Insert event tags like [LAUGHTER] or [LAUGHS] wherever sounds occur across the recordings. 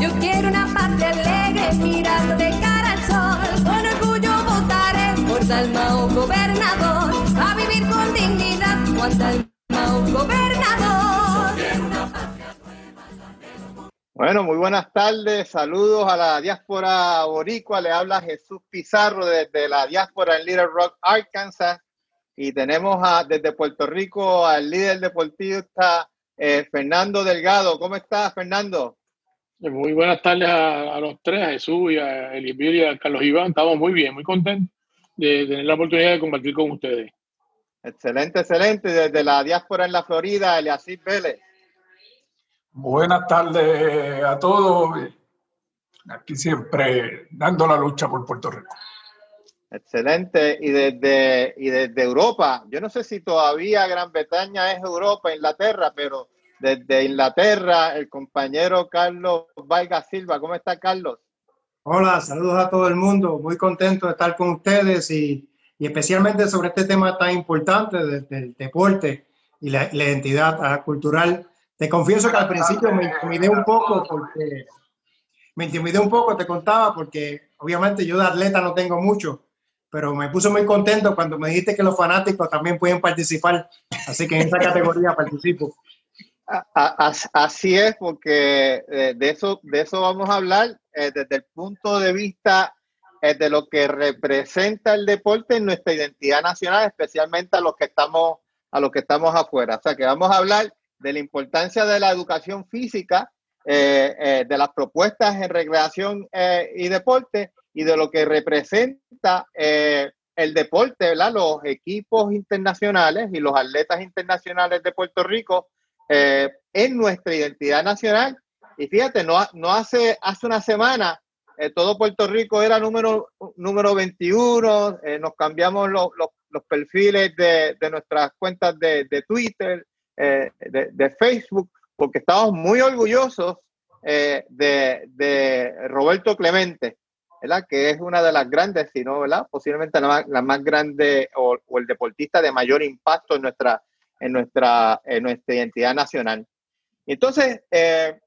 Yo quiero una patria alegre, mirando de cara al sol. Con orgullo votaré por Dalmao gobernador. A vivir con dignidad, Juan Dalmao gobernador. Bueno, muy buenas tardes, saludos a la diáspora boricua, le habla Jesús Pizarro desde la diáspora en Little Rock, Arkansas, y tenemos a, desde Puerto Rico al líder deportista eh, Fernando Delgado. ¿Cómo estás, Fernando? Muy buenas tardes a, los tres, a Jesús y a Elibir y a Carlos Iván. Estamos muy bien, muy contentos de tener la oportunidad de compartir con ustedes. Excelente, excelente. Desde la diáspora en la Florida, Eliasís Vélez. Buenas tardes a todos. Aquí siempre dando la lucha por Puerto Rico. Excelente. Y desde, y desde Europa, yo no sé si todavía Gran Bretaña es Europa, Inglaterra, pero desde Inglaterra, el compañero Carlos Vaiga Silva. ¿Cómo está, Carlos? Hola, saludos a todo el mundo. Muy contento de estar con ustedes y, y especialmente sobre este tema tan importante del, deporte y la, la identidad ah, cultural. Te confieso que al principio me intimidé un poco porque me intimidé un poco, te contaba, porque obviamente yo de atleta no tengo mucho, pero me puso muy contento cuando me dijiste que los fanáticos también pueden participar, así que en esa [LAUGHS] categoría participo. Así es, porque eh, de eso, de eso vamos a hablar eh, desde el punto de vista eh, de lo que representa el deporte en nuestra identidad nacional, especialmente a los que estamos a los que estamos afuera. O sea, que vamos a hablar de la importancia de la educación física, de las propuestas en recreación y deporte y de lo que representa el deporte. Los equipos internacionales y los atletas internacionales de Puerto Rico eh, en nuestra identidad nacional. Y fíjate, no, no hace, hace una semana eh, todo Puerto Rico era número, número 21, eh, nos cambiamos los, los, perfiles de, de, nuestras cuentas de, de Twitter, de, de, Facebook, porque estamos muy orgullosos de, de Roberto Clemente. ¿verdad? que es una de las grandes, si no, ¿verdad? posiblemente la más, la más grande o, o, el deportista de mayor impacto en nuestra, en nuestra, en nuestra identidad nacional. Entonces, eh,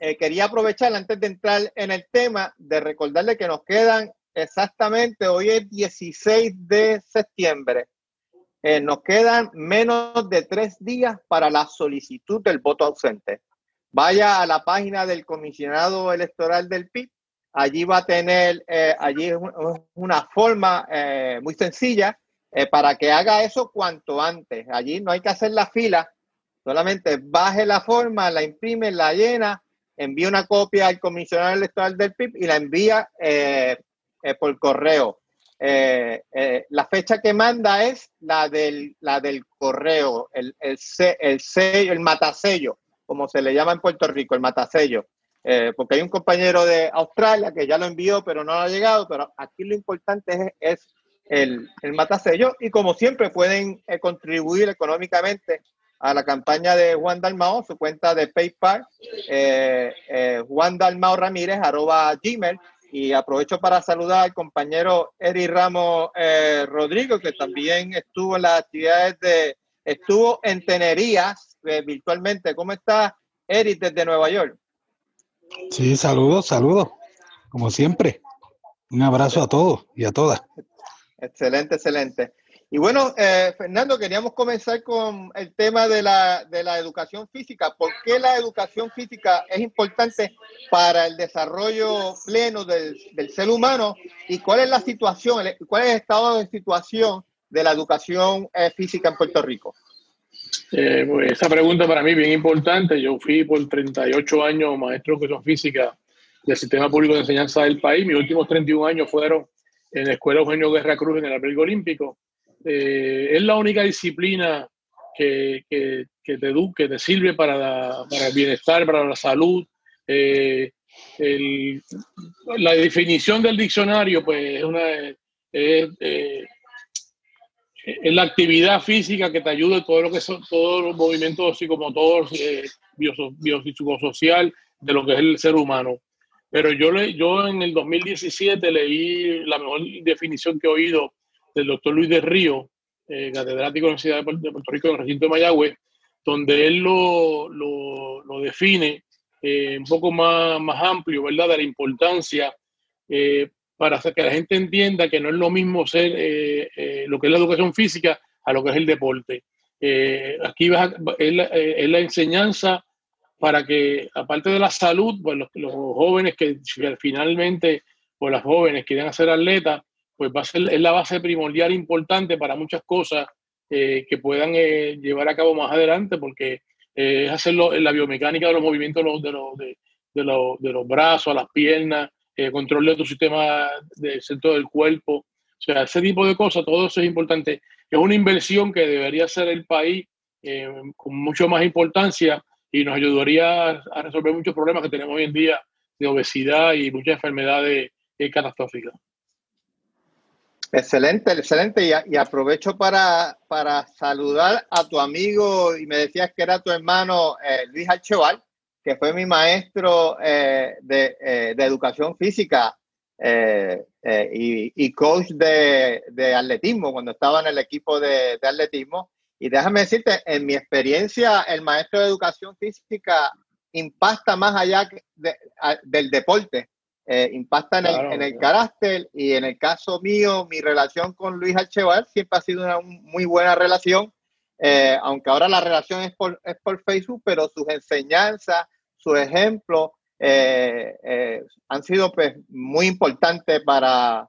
eh, quería aprovechar antes de entrar en el tema de recordarle que nos quedan exactamente, hoy es 16 de septiembre, eh, nos quedan menos de tres días para la solicitud del voto ausente. Vaya a la página del comisionado electoral del PIB, allí va a tener, allí una forma muy sencilla eh, para que haga eso cuanto antes. Allí no hay que hacer la fila, solamente baje la forma, la imprime, la llena, envía una copia al comisionado electoral del PIB y la envía eh, eh, por correo. la fecha que manda es la del, la del correo, el, el, el sello, el matasello, como se le llama en Puerto Rico, el matasello. porque hay un compañero de Australia que ya lo envió, pero no ha llegado, pero aquí lo importante es el, el matasello y como siempre pueden eh, contribuir económicamente a la campaña de Juan Dalmao, su cuenta de PayPal, eh, eh, Juan Dalmao Ramírez, arroba Gmail. Y aprovecho para saludar al compañero Eri Ramos eh, Rodrigo, que también estuvo en las actividades de, estuvo en Tenerías virtualmente. ¿Cómo está Eri desde Nueva York? Sí, saludos, saludos, como siempre. Un abrazo a todos y a todas. Excelente, excelente. Y bueno, eh, Fernando, queríamos comenzar con el tema de la, de la educación física. ¿Por qué la educación física es importante para el desarrollo pleno del, del ser humano? ¿Y cuál es la situación, cuál es el estado de situación de la educación eh, física en Puerto Rico? Eh, pues esa pregunta para mí es bien importante. Yo fui por 38 años maestro de educación física del sistema público de enseñanza del país. Mis últimos 31 años fueron en la Escuela Eugenio Guerra Cruz en el albergue olímpico. Eh, es la única disciplina que, que, que te eduque, te sirve para, el bienestar, para la salud. Eh, la definición del diccionario, pues, es una. Eh, es la actividad física que te ayuda en todo lo que son todos los movimientos psicomotores, biopsicosocial de lo que es el ser humano. Pero yo, le, yo en el 2017 leí la mejor definición que he oído del doctor Luis de Río, eh, catedrático de la Universidad de Puerto Rico en el recinto de Mayagüez, donde él lo, lo, lo define eh, un poco más, más amplio, ¿verdad? De la importancia eh, para que la gente entienda que no es lo mismo ser lo que es la educación física a lo que es el deporte. aquí vas es, la, enseñanza para que, aparte de la salud, pues los, los jóvenes que finalmente, o las jóvenes quieren hacer atletas, pues va a ser es la base primordial importante para muchas cosas eh, que puedan eh, llevar a cabo más adelante, porque eh, es hacerlo en la biomecánica de los movimientos de los, de, de, los, de los brazos, las piernas, control de tu sistema del centro del cuerpo. O sea, ese tipo de cosas, todo eso es importante. Es una inversión que debería hacer el país con mucho más importancia y nos ayudaría a resolver muchos problemas que tenemos hoy en día de obesidad y muchas enfermedades catastróficas. Excelente, excelente. Y, aprovecho para, para, saludar a tu amigo, y me decías que era tu hermano eh, Luis Archeval, que fue mi maestro eh, eh, de, educación física y, coach de, atletismo cuando estaba en el equipo de atletismo. Y déjame decirte, en mi experiencia, el maestro de educación física impacta más allá del deporte. Eh, impacta en, el, carácter y en el caso mío, mi relación con Luis Archeval siempre ha sido una muy buena relación, eh, aunque ahora la relación es por, es por Facebook, pero sus enseñanzas, sus ejemplos eh, han sido pues, muy importantes para,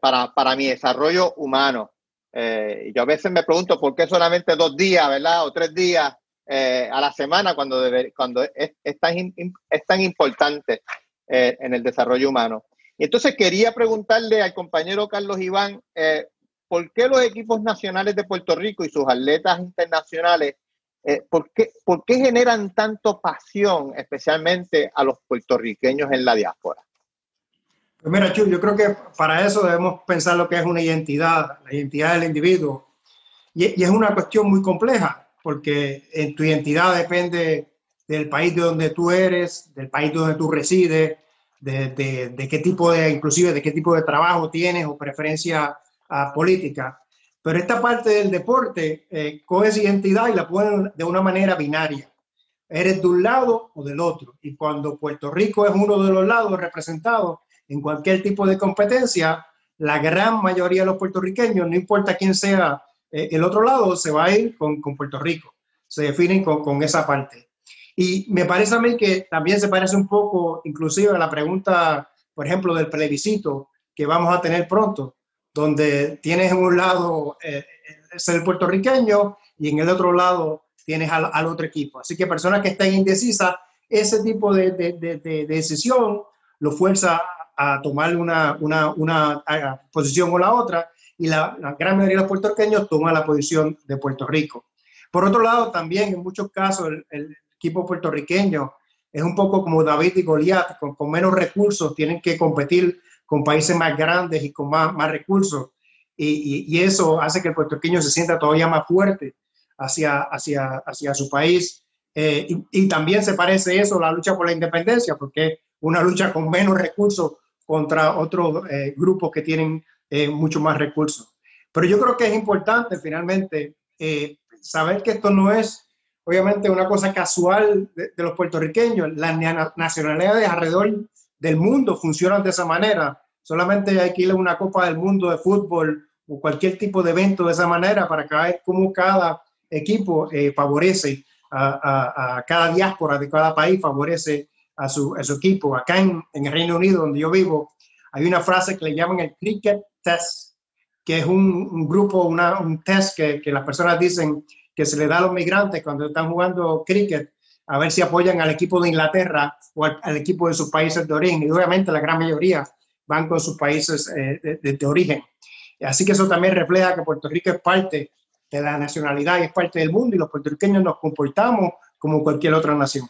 para, para, mi desarrollo humano. Yo a veces me pregunto por qué solamente dos días, ¿verdad? O tres días a la semana cuando, cuando es, es, tan, es tan importante. Eh, en el desarrollo humano. Y entonces quería preguntarle al compañero Carlos Iván, eh, ¿por qué los equipos nacionales de Puerto Rico y sus atletas internacionales, eh, ¿por, qué, ¿por qué generan tanto pasión, especialmente a los puertorriqueños en la diáspora? Pues mira, Chu, yo creo que para eso debemos pensar lo que es una identidad, la identidad del individuo. Y, y, es una cuestión muy compleja, porque en tu identidad depende del país de donde tú eres, del país donde tú resides, de, de, qué tipo de, inclusive de qué tipo de trabajo tienes o preferencia uh, política. Pero esta parte del deporte eh, coge esa identidad y la pone de una manera binaria. Eres de un lado o del otro. Y cuando Puerto Rico es uno de los lados representados en cualquier tipo de competencia, la gran mayoría de los puertorriqueños, no importa quién sea eh, el otro lado, se va a ir con, con Puerto Rico. Se definen con, con esa parte. Y me parece a mí que también se parece un poco, inclusive a la pregunta, por ejemplo, del plebiscito que vamos a tener pronto, donde tienes en un lado eh, el puertorriqueño y en el otro lado tienes al, otro equipo. Así que personas que estén indecisas, ese tipo de, de, decisión lo fuerza a tomar una, una, una posición o la otra y la, gran mayoría de los puertorriqueños toma la posición de Puerto Rico. Por otro lado, también en muchos casos el, equipo puertorriqueño es un poco como David y Goliat, con, menos recursos, tienen que competir con países más grandes y con más, más recursos. Y, y, eso hace que el puertorriqueño se sienta todavía más fuerte hacia, hacia, hacia su país. Eh, y, también se parece eso a la lucha por la independencia, porque una lucha con menos recursos contra otros eh, grupos que tienen eh, mucho más recursos. Pero yo creo que es importante finalmente saber que esto no es obviamente una cosa casual de, los puertorriqueños. Las nacionalidades alrededor del mundo funcionan de esa manera. Solamente hay que ir a una Copa del Mundo de fútbol o cualquier tipo de evento de esa manera para ver cómo cada equipo eh, favorece a, cada diáspora de cada país, favorece a su, equipo. Acá en, el Reino Unido, donde yo vivo, hay una frase que le llaman el cricket test, que es un, grupo, un test que, que las personas dicen que se le da a los migrantes cuando están jugando cricket, a ver si apoyan al equipo de Inglaterra o al, equipo de sus países de origen. Y obviamente la gran mayoría van con sus países eh, de, origen. Así que eso también refleja que Puerto Rico es parte de la nacionalidad y es parte del mundo y los puertorriqueños nos comportamos como cualquier otra nación.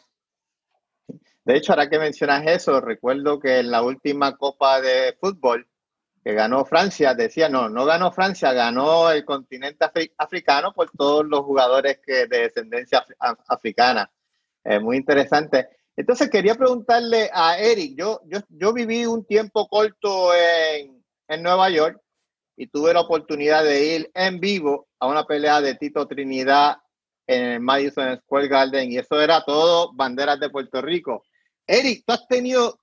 De hecho, ahora que mencionas eso, recuerdo que en la última Copa de Fútbol, que ganó Francia, decía, no, no ganó Francia, ganó el continente africano por todos los jugadores que de descendencia africana. muy interesante. Entonces quería preguntarle a Eric, yo, yo, yo viví un tiempo corto en, en Nueva York y tuve la oportunidad de ir en vivo a una pelea de Tito Trinidad en el Madison Square Garden y eso era todo banderas de Puerto Rico. Eric, tú has tenido,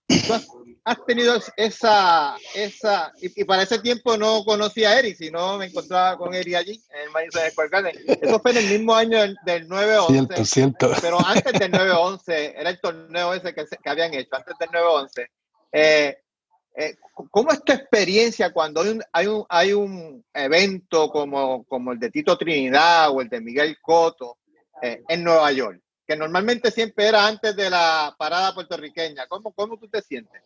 has, tenido esa, esa, y, para ese tiempo no conocía a Eric, sino me encontraba con Eric allí en el Madison Square Garden. Eso fue en el mismo año del, 9-11. Cierto, Pero antes del 9-11, era el torneo ese que, que habían hecho, antes del 9-11. Eh, eh, ¿Cómo es tu experiencia cuando hay un, hay un, hay un evento como, como el de Tito Trinidad o el de Miguel Coto eh, en Nueva York? Normalmente siempre era antes de la parada puertorriqueña. ¿Cómo, cómo tú te sientes?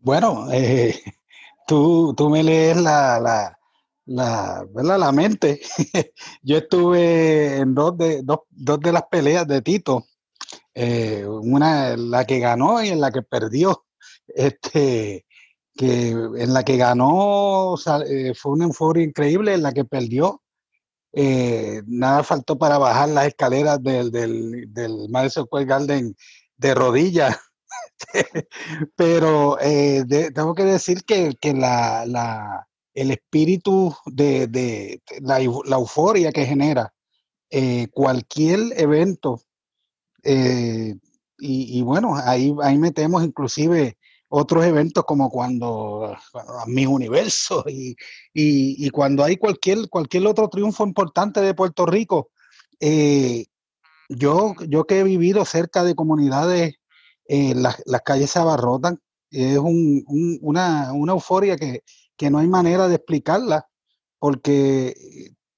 Bueno, eh, [LAUGHS] tú, tú me lees la, la, la, la mente. [LAUGHS] Yo estuve en dos de, dos, dos de las peleas de Tito. una la que ganó y en la que perdió. [LAUGHS] Este, que en la que ganó eh, fue una euforia increíble, en la que perdió. Eh, nada faltó para bajar las escaleras del, del, del Madison Square Garden de rodillas. [LAUGHS] Pero eh, tengo que decir que, que la, la, el espíritu de, de, la, la, euforia que genera cualquier evento, y, y, bueno, ahí, ahí metemos inclusive otros eventos como cuando, mi universo y, y, cuando hay cualquier, cualquier otro triunfo importante de Puerto Rico. Eh, yo, yo que he vivido cerca de comunidades, eh, las, las, calles se abarrotan, es un, una, una, euforia que, que, no hay manera de explicarla, porque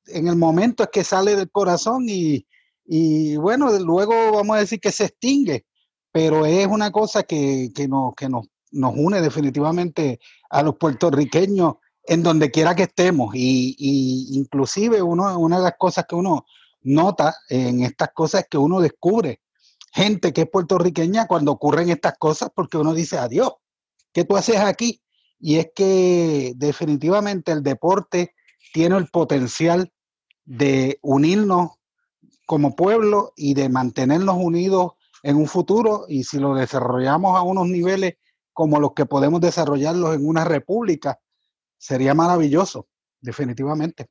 en el momento es que sale del corazón y, y bueno, luego vamos a decir que se extingue, pero es una cosa que, que, nos, que nos nos une definitivamente a los puertorriqueños en donde quiera que estemos. Y, inclusive uno, una de las cosas que uno nota en estas cosas es que uno descubre gente que es puertorriqueña cuando ocurren estas cosas porque uno dice, adiós, ¿qué tú haces aquí? Y es que definitivamente el deporte tiene el potencial de unirnos como pueblo y de mantenernos unidos en un futuro y si lo desarrollamos a unos niveles como los que podemos desarrollarlos en una república, sería maravilloso, definitivamente.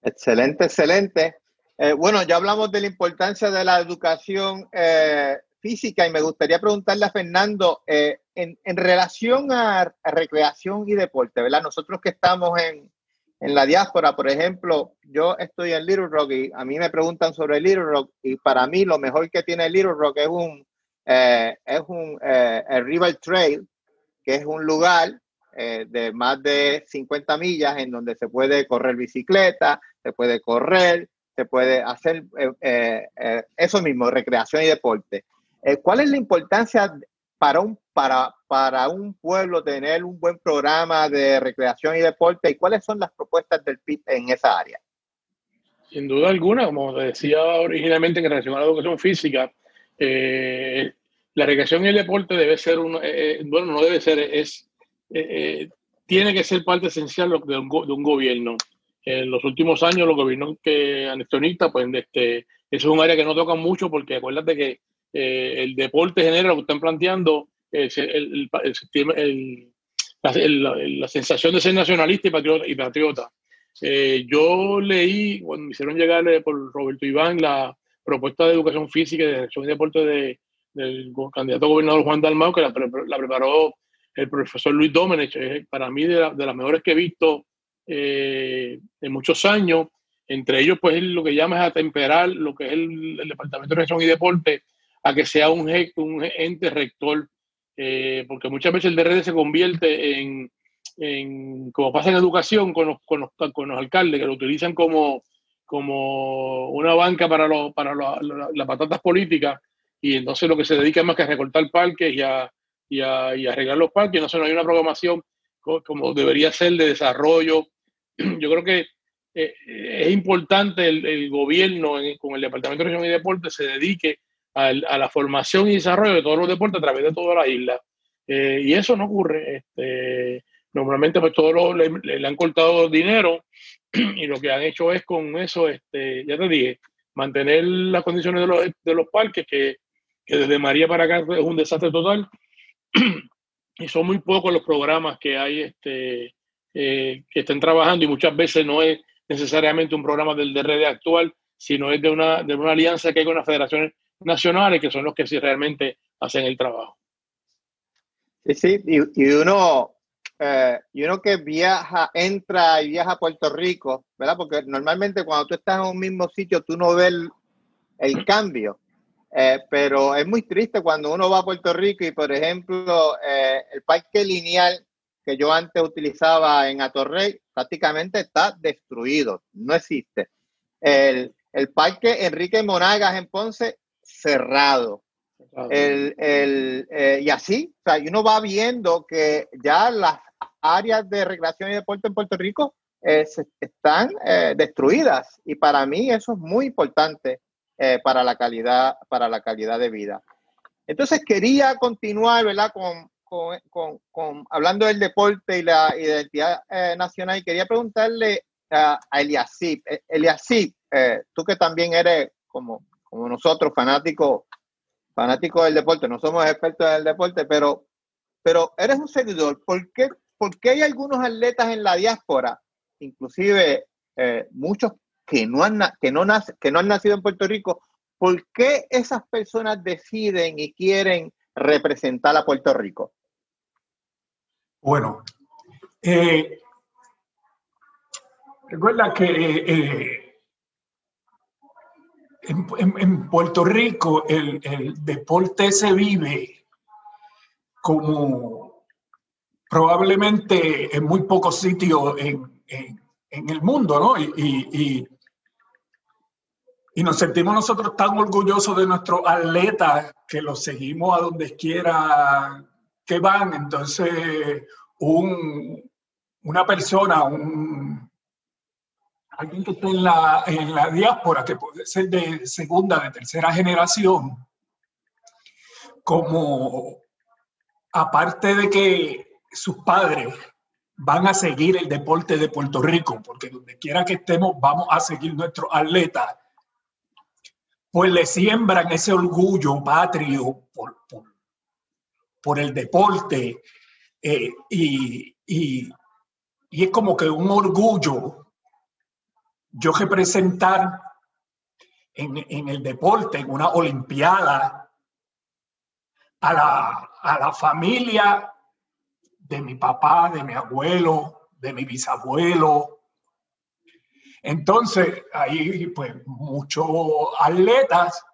Excelente, excelente. Eh, bueno, ya hablamos de la importancia de la educación eh, física y me gustaría preguntarle a Fernando, eh, en, relación a, recreación y deporte, ¿verdad? Nosotros que estamos en, en, la diáspora, por ejemplo, yo estoy en Little Rock y a mí me preguntan sobre Little Rock y para mí lo mejor que tiene Little Rock es un eh, es un eh, el River Trail, que es un lugar eh, de más de 50 millas en donde se puede correr bicicleta, se puede correr, se puede hacer eso mismo, recreación y deporte. ¿Cuál es la importancia para un, para, para un pueblo tener un buen programa de recreación y deporte y cuáles son las propuestas del PIB en esa área? Sin duda alguna, como decía originalmente en relación a la educación física, eh, la recreación y el deporte debe ser un, eh, eh, bueno, no debe ser, es, tiene que ser parte esencial de un, de un, gobierno. En los últimos años, los gobiernos que anexionistas, pues este, eso es un área que no tocan mucho porque acuérdate que el deporte genera lo que están planteando, el, el, la, sensación de ser nacionalista y patriota. Y patriota. yo leí, cuando me hicieron llegar por Roberto Iván la, propuesta de educación física y de dirección y deporte de, del candidato gobernador Juan Dalmau, que la, preparó el profesor Luis Domenech, para mí de, las mejores que he visto eh, en muchos años. Entre ellos, pues lo que llama es atemperar lo que es el, Departamento de Dirección y Deporte a que sea un, un ente rector, eh, porque muchas veces el DRD se convierte en, en, como pasa en educación con los, con los, con los alcaldes, que lo utilizan como, como una banca para, para las patatas políticas y entonces lo que se dedica es más que a recortar parques y a, y a, y arreglar los parques, no, no hay una programación como debería ser de desarrollo. [CLEARS THROAT] Yo creo que eh, es importante el, gobierno con el Departamento de Región y Deporte se dedique a, la formación y desarrollo de todos los deportes a través de toda la isla. Eh, y eso no ocurre. Este, normalmente pues todos le, han cortado dinero [CLEARS THROAT] y lo que han hecho es con eso, este, ya te dije, mantener las condiciones de los, de los parques, que, que, desde María para acá es un desastre total. [CLEARS THROAT] y son muy pocos los programas que hay este, eh, que estén trabajando y muchas veces no es necesariamente un programa del DRD actual, sino es de una, de una alianza que hay con las federaciones nacionales, que son los que sí realmente hacen el trabajo. Sí, sí, y, uno, eh, y uno que viaja, entra y viaja a Puerto Rico, ¿verdad? Porque normalmente cuando tú estás en un mismo sitio, tú no ves el, cambio. Eh, pero es muy triste cuando uno va a Puerto Rico y, por ejemplo, eh, el parque lineal que yo antes utilizaba en Atorrey prácticamente está destruido, no existe. El, el parque Enrique Monagas en Ponce cerrado. El, el, eh, y así, o sea, uno va viendo que ya las áreas de recreación y deporte en Puerto Rico eh, están eh, destruidas y para mí eso es muy importante para la calidad para la calidad de vida. Entonces quería continuar, ¿verdad? Con, con, con, con hablando del deporte y la identidad nacional y quería preguntarle a, a Eliasip, Eliasip, tú que también eres como como nosotros, fanáticos fanáticos del deporte, no somos expertos en el deporte, pero, pero eres un seguidor. ¿Por qué, hay algunos atletas en la diáspora, inclusive eh, muchos que no, han, que, no que no han nacido en Puerto Rico, ¿por qué esas personas deciden y quieren representar a Puerto Rico? Bueno, eh, recuerda que eh, en, Puerto Rico el, deporte se vive como probablemente en muy pocos sitios en, el mundo, ¿no? Y, y, nos sentimos nosotros tan orgullosos de nuestros atletas que los seguimos a donde quiera que van. Entonces, un, una persona, alguien que esté en la, en la diáspora, que puede ser de segunda, de tercera generación, como aparte de que sus padres van a seguir el deporte de Puerto Rico, porque donde quiera que estemos vamos a seguir nuestros atletas, pues le siembran ese orgullo patrio por, por, el deporte eh, y, y, es como que un orgullo yo representar en, en el deporte, en una olimpiada, a la, a la familia de mi papá, de mi abuelo, de mi bisabuelo. Entonces, hay pues muchos atletas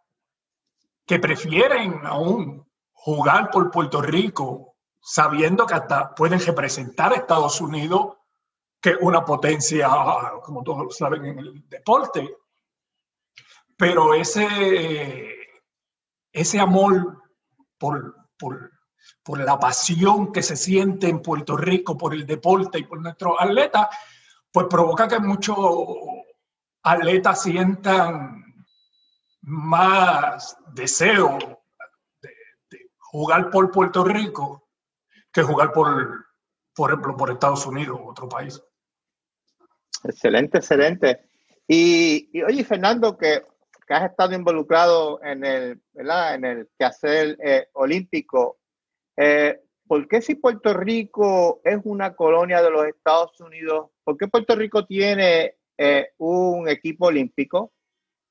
que prefieren aún jugar por Puerto Rico, sabiendo que hasta pueden representar a Estados Unidos que una potencia, como todos saben, en el deporte. Pero ese, ese amor por, por, por la pasión que se siente en Puerto Rico por el deporte y por nuestros atletas, pues provoca que muchos atletas sientan más deseo de, jugar por Puerto Rico que jugar por, por ejemplo, por Estados Unidos u otro país. Excelente, excelente. Y, oye, Fernando, que, has estado involucrado en el, ¿verdad? En el quehacer eh, olímpico, eh, ¿por qué si Puerto Rico es una colonia de los Estados Unidos, por qué Puerto Rico tiene eh, un equipo olímpico?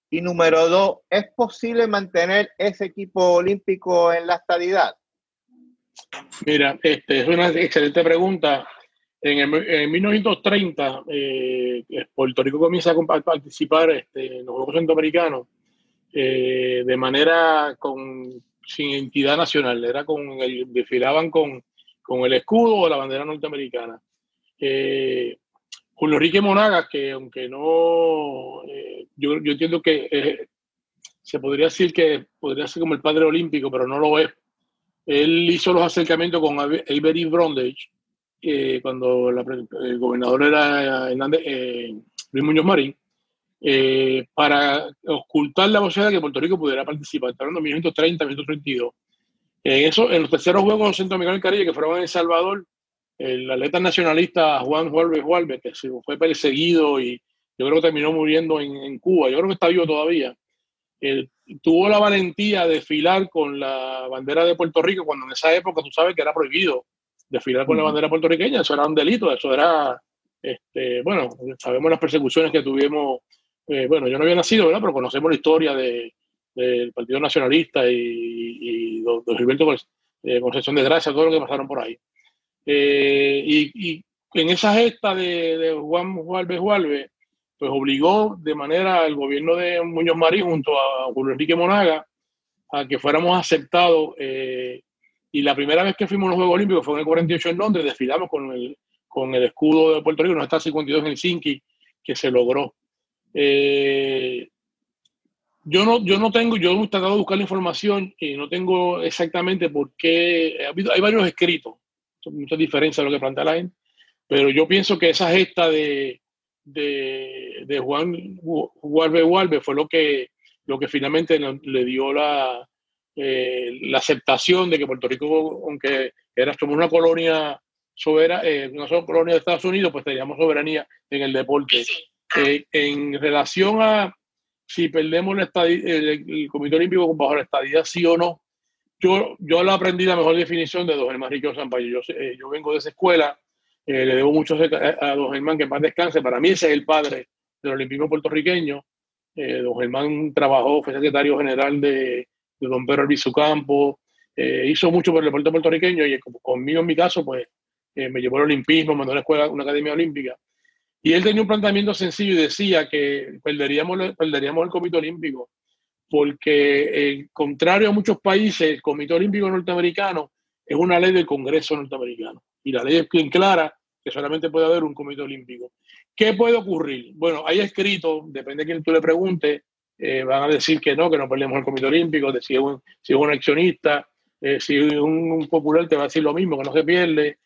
Y número dos, ¿es posible mantener ese equipo olímpico en la estadidad? Mira, este, es una excelente pregunta. En, 1930, eh, Puerto Rico comienza a participar este, en los Juegos Centroamericanos de manera con, sin entidad nacional, era con el, desfilaban con, con el escudo o la bandera norteamericana. Eh, Julio Enrique Monagas, que aunque no, eh, yo, yo, entiendo que se podría decir que podría ser como el padre olímpico, pero no lo es. Él hizo los acercamientos con Avery Brondage, cuando el gobernador era Hernández, eh, Luis Muñoz Marín, eh, para ocultar la posibilidad de que Puerto Rico pudiera participar. Está hablando de 1930, 1932. En, eso, en los terceros Juegos Centroamericanos del Caribe, que fueron en El Salvador, el atleta nacionalista Juan Juárez Juárez, que fue perseguido y yo creo que terminó muriendo en, Cuba, yo creo que está vivo todavía, tuvo la valentía de filar con la bandera de Puerto Rico cuando en esa época tú sabes que era prohibido desfilar con la bandera puertorriqueña, eso era un delito, eso era, este, bueno, sabemos las persecuciones que tuvimos eh, bueno, yo no había nacido, ¿verdad? Pero conocemos la historia de, del Partido Nacionalista y, y, don, Gilberto Concepción de Gracia, todo lo que pasaron por ahí. y, y, en esa gesta de, de Juan Juárez Juárez, pues obligó de manera al gobierno de Muñoz Marín junto a Julio Enrique Monaga a que fuéramos aceptados. Eh, y la primera vez que fuimos a los Juegos Olímpicos fue en el 48 en Londres, desfilamos con el, con el escudo de Puerto Rico, no está 52 en Helsinki, que se logró. Eh, yo no, yo no tengo, yo he tratado de buscar la información y no tengo exactamente por qué. hay varios escritos, muchas diferencias de lo que plantea la gente, pero yo pienso que esa gesta de, de, de Juan Gualbe Gualbe fue lo que, lo que finalmente le dio la, eh, la aceptación de que Puerto Rico, aunque era somos una colonia soberana, eh, somos colonia de Estados Unidos, pues teníamos soberanía en el deporte. Eh, en relación a si perdemos el, Comité Olímpico bajo la estadía, sí o no, yo, yo la aprendí la mejor definición de Don Germán Rico Zampayo. Yo, yo vengo de esa escuela eh, le debo mucho a, don Germán, que más descanse. Para mí ese es el padre del olimpismo puertorriqueño. Eh, don Germán trabajó, fue secretario general de, don Pedro Campo, eh, hizo mucho por el deporte puertorriqueño y conmigo en mi caso, pues me llevó al olimpismo, mandó a una escuela, una academia olímpica. Y él tenía un planteamiento sencillo y decía que perderíamos, el Comité Olímpico, porque, contrario a muchos países, el Comité Olímpico Norteamericano es una ley del Congreso norteamericano. Y la ley es bien clara que solamente puede haber un comité olímpico. ¿Qué puede ocurrir? Bueno, hay escrito, depende de quién tú le preguntes, eh, van a decir que no, que no perdemos el comité olímpico, si, es un, es accionista, eh, si un, un, popular te va a decir lo mismo, que no se pierde.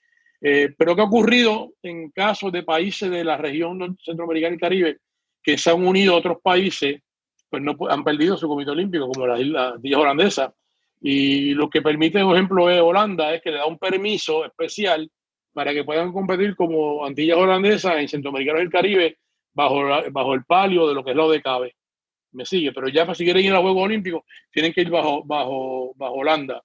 Eh, pero ¿qué ha ocurrido en casos de países de la región centroamericana y caribe que se han unido a otros países, pues no han perdido su comité olímpico, como las islas, holandesas? Y lo que permite, por ejemplo, Holanda es que le da un permiso especial para que puedan competir como Antillas Holandesas en Centroamericano y el Caribe bajo, bajo el palio de lo que es lo de CABE. Me sigue, pero ya para si quieren ir a Juegos Olímpicos tienen que ir bajo, bajo, bajo Holanda.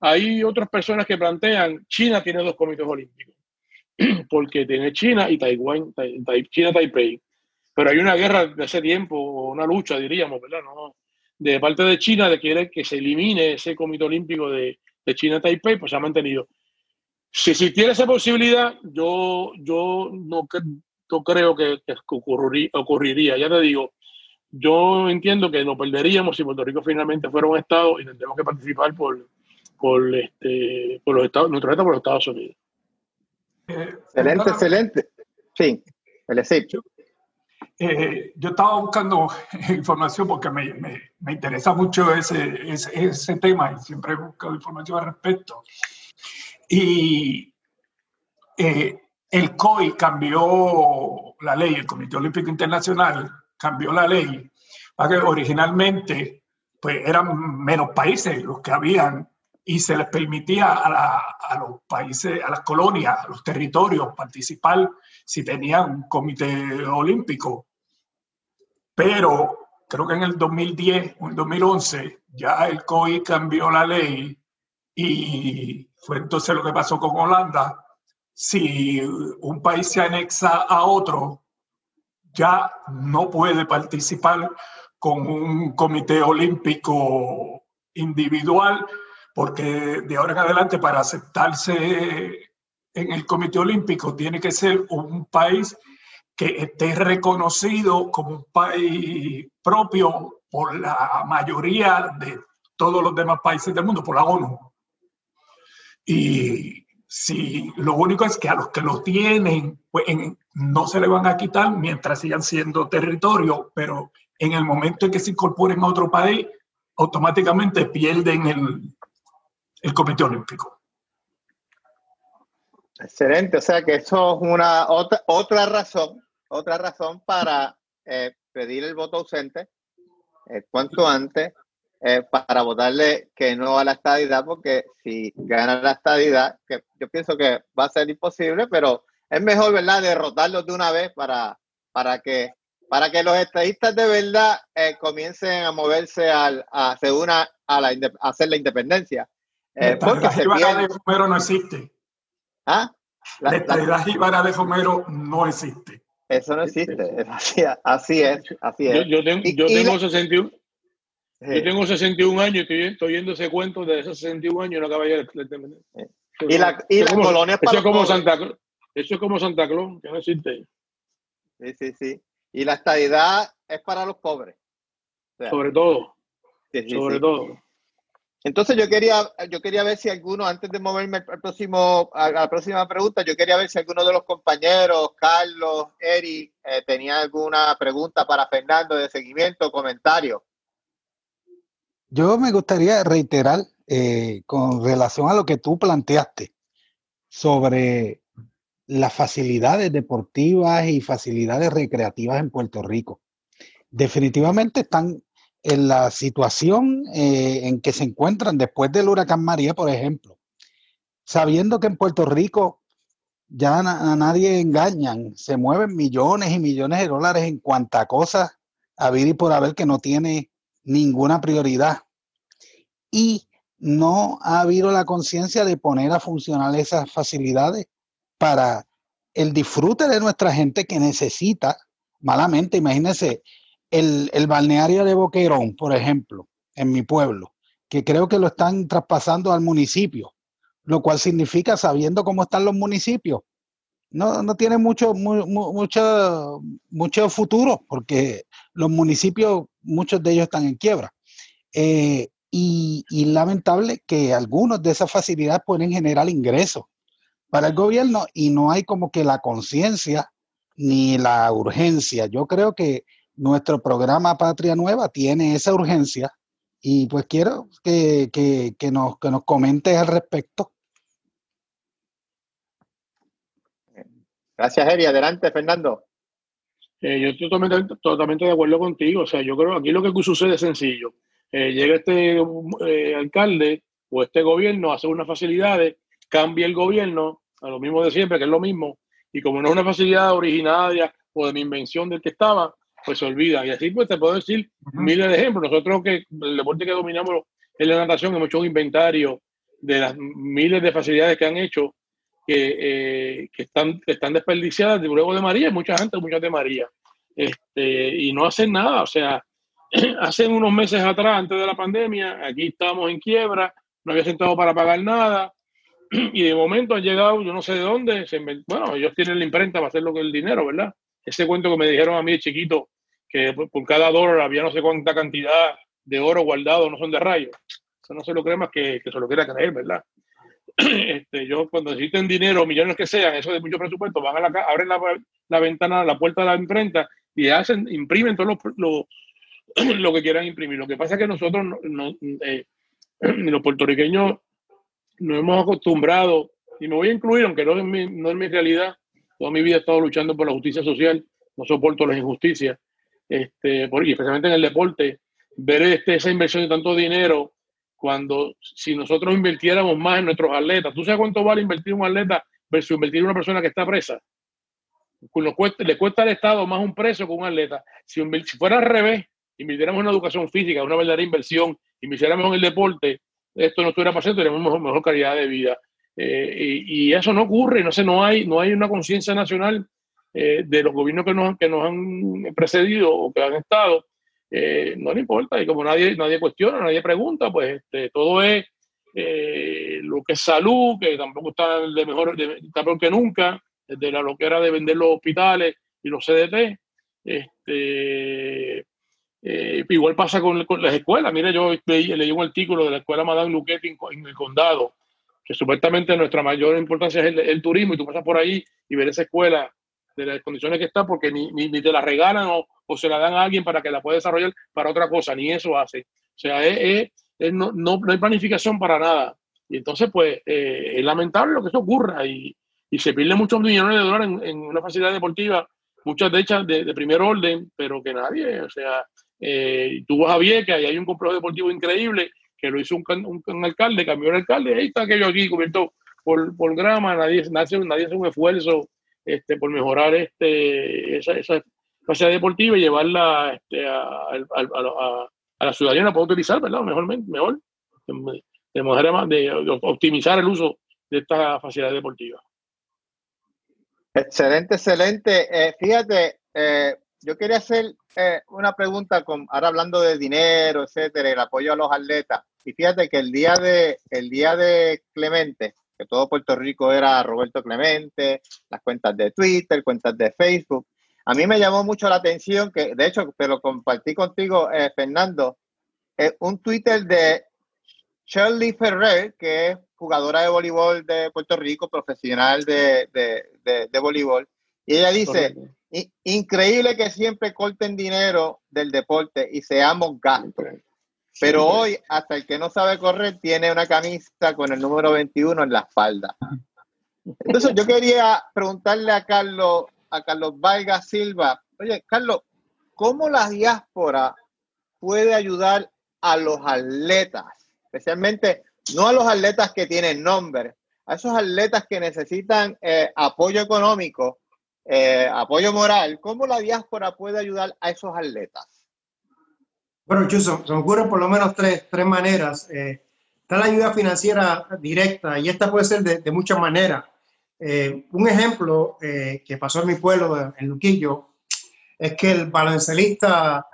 Hay otras personas que plantean, China tiene dos comités olímpicos, [CLEARS THROAT] porque tiene China y Taiwán, China Taipei. Pero hay una guerra de ese tiempo, una lucha, diríamos, ¿verdad? ¿No? de parte de China de quiere que se elimine ese comité olímpico de, China Taipei, pues se ha mantenido. Si existiera esa posibilidad, yo, yo no, no creo que, que ocurriría, Ya te digo, yo entiendo que nos perderíamos si Puerto Rico finalmente fuera un Estado y tendremos que participar por, por, este, por los Estados, nuestro Estado por los Estados Unidos. excelente, excelente. Sí, el eh, yo estaba buscando [LAUGHS] información porque me, me, me interesa mucho ese, ese, ese, tema y siempre he buscado información al respecto. Y eh, el COI cambió la ley, el Comité Olímpico Internacional cambió la ley, para que originalmente pues, eran menos países los que habían y se les permitía a, la, a, los países, a las colonias, a los territorios participar si tenían un comité olímpico. Pero creo que en el 2010 o en 2011 ya el COI cambió la ley y fue entonces lo que pasó con Holanda. Si un país se anexa a otro, ya no puede participar con un comité olímpico individual, porque de ahora en adelante para aceptarse en el Comité Olímpico tiene que ser un país que esté reconocido como un país propio por la mayoría de todos los demás países del mundo, por la ONU. Y si lo único es que a los que lo tienen, pues no se le van a quitar mientras sigan siendo territorio, pero en el momento en que se incorporen a otro país, automáticamente pierden el, el Comité Olímpico. Excelente, o sea que eso es una otra, otra razón, otra razón para eh, pedir el voto ausente eh, cuanto antes eh, para votarle que no a la estadidad, porque si gana la estadidad, que yo pienso que va a ser imposible, pero es mejor, ¿verdad?, derrotarlos de una vez para, para, que, para que los estadistas de verdad comiencen a moverse al, a, a, la, a hacer la independencia. Porque se pierde... no existe. ¿Ah? La, estadidad jíbara de Romero no existe. Eso no existe. Así, así es. Así Yo, es. yo tengo, Y- yo y tengo la- 61, Sí. yo tengo 61 años y estoy, estoy viendo ese cuento de esos 61 años y no acaba de llegar. Y la, y Eso la como- colonia es Eso para es como. Santa Claus. Eso es como Santa Claus, que no existe. Sí, sí, sí. Y la estadidad es para los pobres. O sea, Sobre todo, sí, sí, sobre sí. todo. Entonces yo quería, yo quería ver si alguno, antes de moverme al próximo, a la próxima pregunta, yo quería ver si alguno de los compañeros, Carlos, Eri, eh, tenía alguna pregunta para Fernando de seguimiento, comentario. Yo me gustaría reiterar eh, con relación a lo que tú planteaste sobre las facilidades deportivas y facilidades recreativas en Puerto Rico. Definitivamente están en la situación eh, en que se encuentran después del huracán María, por ejemplo, sabiendo que en Puerto Rico ya a nadie engañan, se mueven millones y millones de dólares en cuanta cosa a y por haber que no tiene ninguna prioridad. Y no ha habido la conciencia de poner a funcionar esas facilidades para el disfrute de nuestra gente que necesita, malamente, imagínense, el, el balneario de Boquerón, por ejemplo, en mi pueblo, que creo que lo están traspasando al municipio, lo cual significa, sabiendo cómo están los municipios, no, no tiene mucho, mu- mu- mucho, mucho futuro, porque los municipios, muchos de ellos están en quiebra. Eh, y, y lamentable que algunas de esas facilidades pueden generar ingresos para el gobierno y no hay como que la conciencia ni la urgencia. Yo creo que nuestro programa Patria Nueva tiene esa urgencia y pues quiero que, que, que nos, que nos comentes al respecto. Gracias, Eri. Adelante, Fernando. Eh, yo estoy totalmente, totalmente de acuerdo contigo. O sea, yo creo que aquí lo que sucede es sencillo. Eh, llega este eh, alcalde o este gobierno, hace unas facilidades, cambia el gobierno a lo mismo de siempre, que es lo mismo, y como no es una facilidad originaria o de mi invención del que estaba, pues se olvida. Y así pues te puedo decir Ujú. miles de ejemplos. Nosotros que el deporte que dominamos es la natación, hemos hecho un inventario de las miles de facilidades que han hecho que, eh, que están, que están desperdiciadas de luego de María, muchas antes, muchas de María. Este, y no hacen nada, o sea, [CLEARS THROAT] hace unos meses atrás, antes de la pandemia, aquí estábamos en quiebra, no había sentado para pagar nada, [CLEARS THROAT] y de momento han llegado, yo no sé de dónde, se bueno, ellos tienen la imprenta para hacer lo que el dinero, ¿verdad? Ese cuento que me dijeron a mí de chiquito, que por, cada dólar había no sé cuánta cantidad de oro guardado, no son de rayos. Eso no se lo cree más que, que se lo quiera creer, ¿verdad? [CLEARS THROAT] Este, yo cuando necesiten dinero, millones que sean, eso de mucho presupuesto, van a la ca- abren la, la ventana, la puerta de la imprenta y hacen, imprimen todo lo, lo, [CLEARS THROAT] lo que quieran imprimir. Lo que pasa es que nosotros, no, no, eh, [CLEARS THROAT] los puertorriqueños, nos hemos acostumbrado, y me voy a incluir, aunque no es mi, no es mi realidad, toda mi vida he estado luchando por la justicia social, no soporto las injusticias, este, por, y especialmente en el deporte, ver este, esa inversión de tanto dinero, cuando si nosotros invirtiéramos más en nuestros atletas, ¿tú sabes cuánto vale invertir un atleta versus invertir una persona que está presa? Cuesta- le cuesta al Estado más un preso que un atleta. Si, si fuera al revés, invirtiéramos en educación física, una verdadera inversión, invirtiéramos en el deporte, esto no estuviera pasando, tendríamos mejor, mejor calidad de vida. Eh, y, y eso no ocurre, no sé, no hay, no hay una conciencia nacional eh, de los gobiernos que nos, que nos han precedido o que han estado, eh, no le importa. Y como nadie, nadie cuestiona, nadie pregunta, pues este, todo es eh, lo que es salud, que tampoco está de mejor, de, peor que nunca, desde la loquera de vender los hospitales y los CDT. Este, igual pasa con, las escuelas. Mira, yo leí, un artículo de la escuela Madame Luquetti en, el condado, que supuestamente nuestra mayor importancia es el, turismo, y tú pasas por ahí y ver esa escuela de las condiciones que está, porque ni, ni, ni te la regalan o, o, se la dan a alguien para que la pueda desarrollar para otra cosa, ni eso hace. O sea, es, no, no, no, hay planificación para nada. Y entonces, pues, eh, es lamentable lo que eso ocurra y, y se pierden muchos millones de dólares en, una facilidad deportiva, muchas de ellas de, primer orden, pero que nadie, o sea, eh, tú vas a Vieques y hay un complejo deportivo increíble que lo hizo un, un, un alcalde, cambió el alcalde, ahí está aquello aquí cubierto por, por grama, nadie, nadie, nadie hace un esfuerzo este, por mejorar este, esa, esa facilidad deportiva y llevarla este, a, a, a, a, la ciudadanía la puede utilizar, ¿verdad? Mejor, mejor de, de, de optimizar el uso de esta facilidad deportiva. Excelente, excelente. Eh, fíjate, eh, yo quería hacer eh, una pregunta con, ahora hablando de dinero, etcétera, el apoyo a los atletas. Y fíjate que el día de, el día de Clemente, que todo Puerto Rico era Roberto Clemente, las cuentas de Twitter, cuentas de Facebook. A mí me llamó mucho la atención que, de hecho, te lo compartí contigo, Fernando, un Twitter de Shirley Ferrer, que es jugadora de voleibol de Puerto Rico, profesional de, de, voleibol. Y ella dice, increíble que siempre corten dinero del deporte y seamos gastos. Pero hoy, hasta el que no sabe correr tiene una camisa con el número 21 en la espalda. Entonces, yo quería preguntarle a Carlos, a Carlos Vargas Silva, oye, Carlos, ¿cómo la diáspora puede ayudar a los atletas? Especialmente, no a los atletas que tienen nombre, a esos atletas que necesitan eh, apoyo económico, eh, apoyo moral, ¿cómo la diáspora puede ayudar a esos atletas? Bueno, Chuso, se me ocurren por lo menos tres, tres maneras. Eh, está la ayuda financiera directa y esta puede ser de, muchas maneras. un ejemplo que pasó en mi pueblo, en Luquillo, es que el baloncelista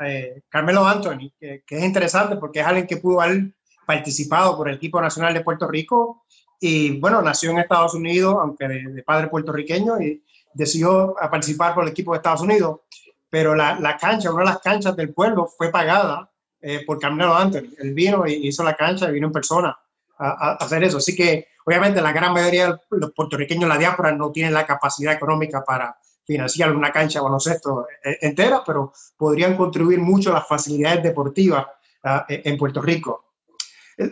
Carmelo Anthony, que, que, es interesante porque es alguien que pudo haber participado por el equipo nacional de Puerto Rico y bueno, nació en Estados Unidos, aunque de, padre puertorriqueño, y decidió participar por el equipo de Estados Unidos. Pero la, la cancha, una de las canchas del pueblo, fue pagada eh, por Carmelo Anthony. Él vino y hizo la cancha y vino en persona a, hacer eso. Así que, obviamente, la gran mayoría de los puertorriqueños, la diáspora, no tienen la capacidad económica para financiar una cancha baloncesto eh, entera, pero podrían contribuir mucho a las facilidades deportivas ah, en Puerto Rico.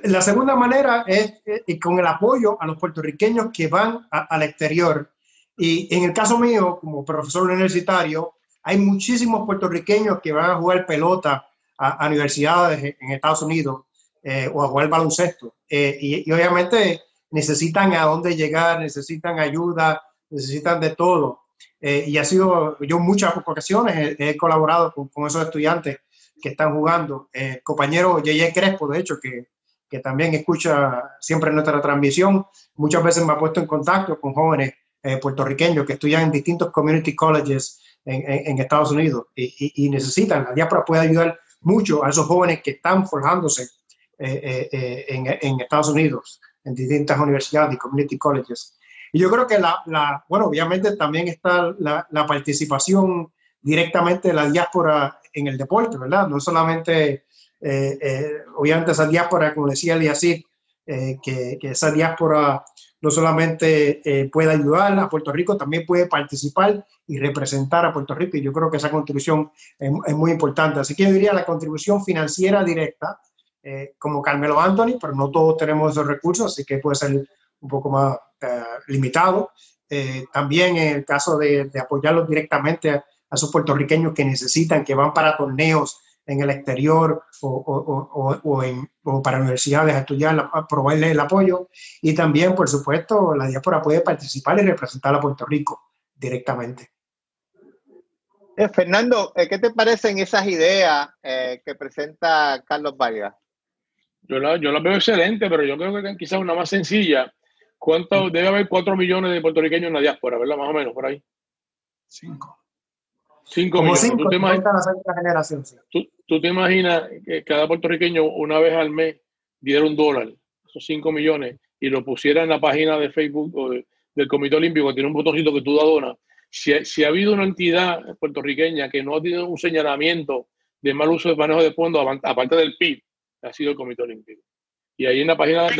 La segunda manera es eh, con el apoyo a los puertorriqueños que van al exterior. Y en el caso mío, como profesor universitario, hay muchísimos puertorriqueños que van a jugar pelota a, universidades en Estados Unidos eh, o a jugar baloncesto. Eh, y, obviamente necesitan a dónde llegar, necesitan ayuda, necesitan de todo. y ha sido, yo muchas ocasiones he, colaborado con, con, esos estudiantes que están jugando. El compañero Yeye Crespo, de hecho, que que también escucha siempre nuestra transmisión, muchas veces me ha puesto en contacto con jóvenes eh, puertorriqueños que estudian en distintos community colleges en, Estados Unidos y, necesitan, la diáspora puede ayudar mucho a esos jóvenes que están forjándose eh, eh, en, Estados Unidos, en distintas universidades y community colleges. Y yo creo que la, la bueno, obviamente también está la, la, participación directamente de la diáspora en el deporte, ¿verdad? No solamente eh, eh, obviamente esa diáspora, como decía Eliasir, eh, que, que, esa diáspora no solamente puede ayudar a Puerto Rico, también puede participar y representar a Puerto Rico. Y yo creo que esa contribución es, muy importante. Así que yo diría la contribución financiera directa, como Carmelo Anthony, pero no todos tenemos esos recursos, así que puede ser un poco más limitado. también en el caso de, de apoyarlos directamente a, a esos puertorriqueños que necesitan, que van para torneos en el exterior o, en, para universidades a estudiar, a proveerle el apoyo. Y también, por supuesto, la diáspora puede participar y representar a Puerto Rico directamente. Eh, Fernando, eh, ¿qué te parecen esas ideas eh, que presenta Carlos Vargas? Yo la, yo la veo excelente, pero yo creo que quizás una más sencilla. ¿Cuánto debe haber cuatro millones de puertorriqueños en la diáspora, verdad? Más o menos, por ahí. Cinco. Cinco millones. ¿Tú, te imaginas, ¿tú, te imaginas que cada puertorriqueño una vez al mes diera un dólar, esos cinco millones, y lo pusiera en la página de Facebook o del Comité Olímpico, que tiene un botoncito que tú donas? Si, si, ha habido una entidad puertorriqueña que no ha tenido un señalamiento de mal uso de manejo de fondos, aparte del PIB, ha sido el Comité Olímpico. Y ahí en la página, de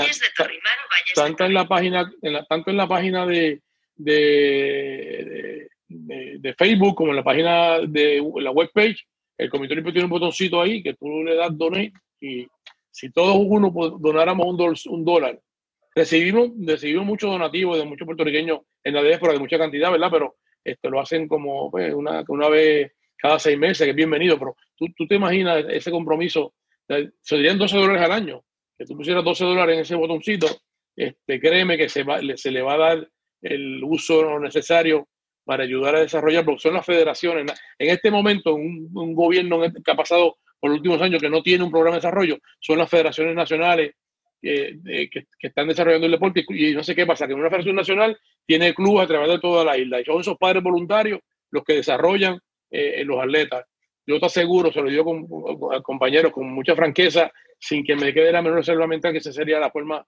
tanto, en la página tanto en la página de, de Facebook como en la página de la webpage, el Comité Olímpico tiene un botoncito ahí que tú le das donate y si todos uno donáramos un, un dólar, recibimos, recibimos muchos donativos de muchos puertorriqueños en la diáspora de mucha cantidad, ¿verdad? Pero este, lo hacen como pues, una, una vez cada seis meses, que es bienvenido, pero tú, tú te imaginas ese compromiso, serían 12 dólares al año, que tú pusieras 12 dólares en ese botoncito, este, créeme que se, se le va a dar el uso necesario para ayudar a desarrollar, porque son las federaciones. En este momento, un, gobierno que ha pasado por los últimos años que no tiene un programa de desarrollo, son las federaciones nacionales que, que, están desarrollando el deporte y, no sé qué pasa, que una federación nacional tiene clubes a través de toda la isla y son esos padres voluntarios los que desarrollan eh, los atletas. Yo te aseguro, se lo digo con, a compañeros con mucha franqueza, sin que me quede la menor reserva mental, que esa sería la forma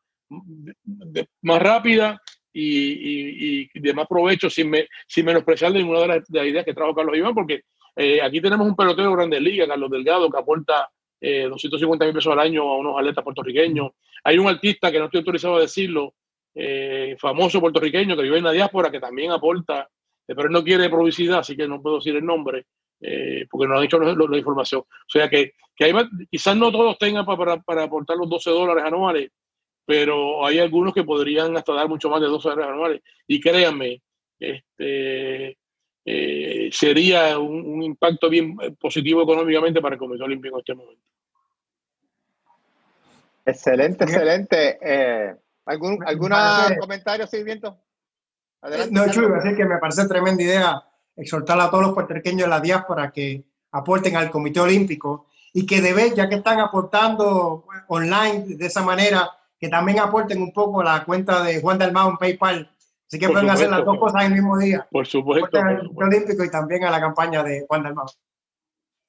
más rápida y, de más provecho, sin, me, sin menospreciar ninguna de las, ideas que trajo Carlos Iván, porque eh, aquí tenemos un pelotero de Grandes Ligas, Carlos Delgado, que aporta eh, 250 mil pesos al año a unos atletas puertorriqueños. Hay un artista que no estoy autorizado a decirlo, eh, famoso puertorriqueño que vive en la diáspora, que también aporta, eh, pero él no quiere publicidad, así que no puedo decir el nombre, porque no han dicho la, información. O sea que, que quizás no todos tengan para, para, aportar los 12 dólares anuales, pero hay algunos que podrían hasta dar mucho más de 12 dólares anuales. Y créanme, este, sería un, un, impacto bien positivo económicamente para el Comité Olímpico en este momento. Excelente, excelente. Eh, ¿Algún alguna comentario, seguimiento? no, Chuy, así que me parece tremenda idea exhortar a todos los puertorriqueños de la diáspora que aporten al Comité Olímpico y que debe, ya que están aportando online de esa manera, que también aporten un poco la cuenta de Juan Dalmau en PayPal. Así que pueden hacer las dos cosas el mismo día. Por supuesto. Olímpico y también a la campaña de Juan Dalmau.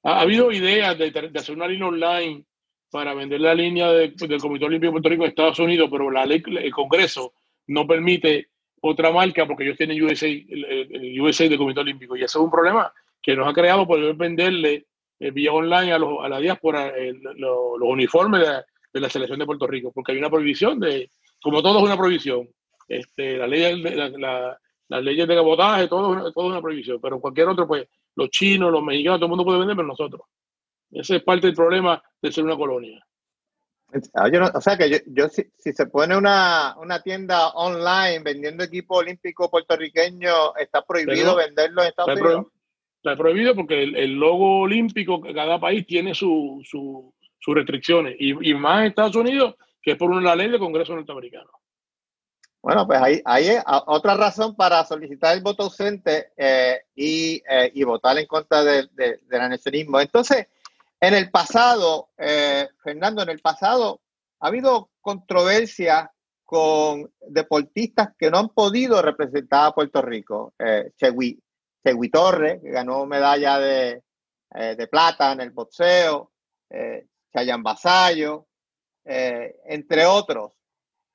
Ha, habido ideas de, de hacer una línea online para vender la línea del Comité Olímpico de Puerto Rico en Estados Unidos, pero la ley, el Congreso no permite otra marca porque ellos tienen USA, el, USA del Comité Olímpico. Y eso es un problema que nos ha creado poder venderle eh, vía online a, los, a la diáspora los uniformes de, la selección de Puerto Rico, porque hay una prohibición de, como todo es una prohibición, este, la ley, la, las leyes de cabotaje, todo, todo es una prohibición, pero cualquier otro, pues los chinos, los mexicanos, todo el mundo puede vender, pero nosotros. Ese es parte del problema de ser una colonia. Ah, o sea que yo, si, se pone una, tienda online vendiendo equipo olímpico puertorriqueño, está prohibido venderlo en Estados Unidos. está prohibido porque el, logo olímpico, cada país tiene sus restricciones, y, y, más en Estados Unidos, que por una ley del Congreso norteamericano. Bueno, pues ahí hay otra razón para solicitar el voto ausente eh, eh, y, votar en contra del anexionismo. Entonces, en el pasado, eh, Fernando, en el pasado ha habido controversia con deportistas que no han podido representar a Puerto Rico. Eh, Chegui, Torres, que ganó medalla de, eh, plata en el boxeo, Chayan Basayo, eh, entre otros.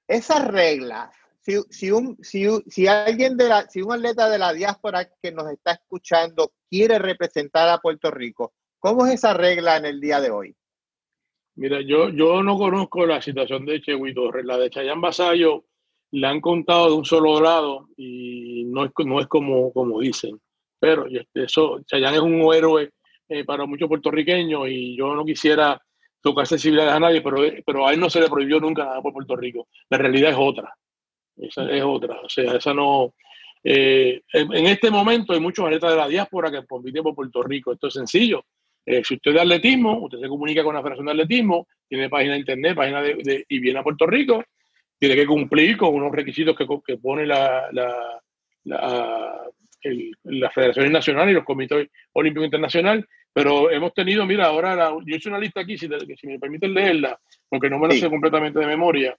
Esas reglas, si, si, un, si, si alguien de la, si un atleta de la diáspora que nos está escuchando quiere representar a Puerto Rico, ¿Cómo es esa regla en el día de hoy? Mira, yo, yo no conozco la situación de Chewy Torres. La de Chayán Basayo la han contado de un solo lado y no es, no es como, como dicen. Pero eso, Chayán es un héroe eh, para muchos puertorriqueños y yo no quisiera tocar sensibilidades a nadie, pero, pero a él no se le prohibió nunca nada por Puerto Rico. La realidad es otra. Esa es otra. O sea, esa no. Eh, en, este momento hay muchos atletas de la diáspora que compiten por Puerto Rico. Esto es sencillo. Eh, si usted es de atletismo, usted se comunica con la Federación de Atletismo, tiene página de internet, página de, y viene a Puerto Rico, tiene que cumplir con unos requisitos que, pone la, la, la, la Federación Nacional y los comités olímpicos internacionales, pero hemos tenido, mira, ahora yo hice una lista aquí, si, si me permiten leerla, porque no me lo sé completamente de memoria,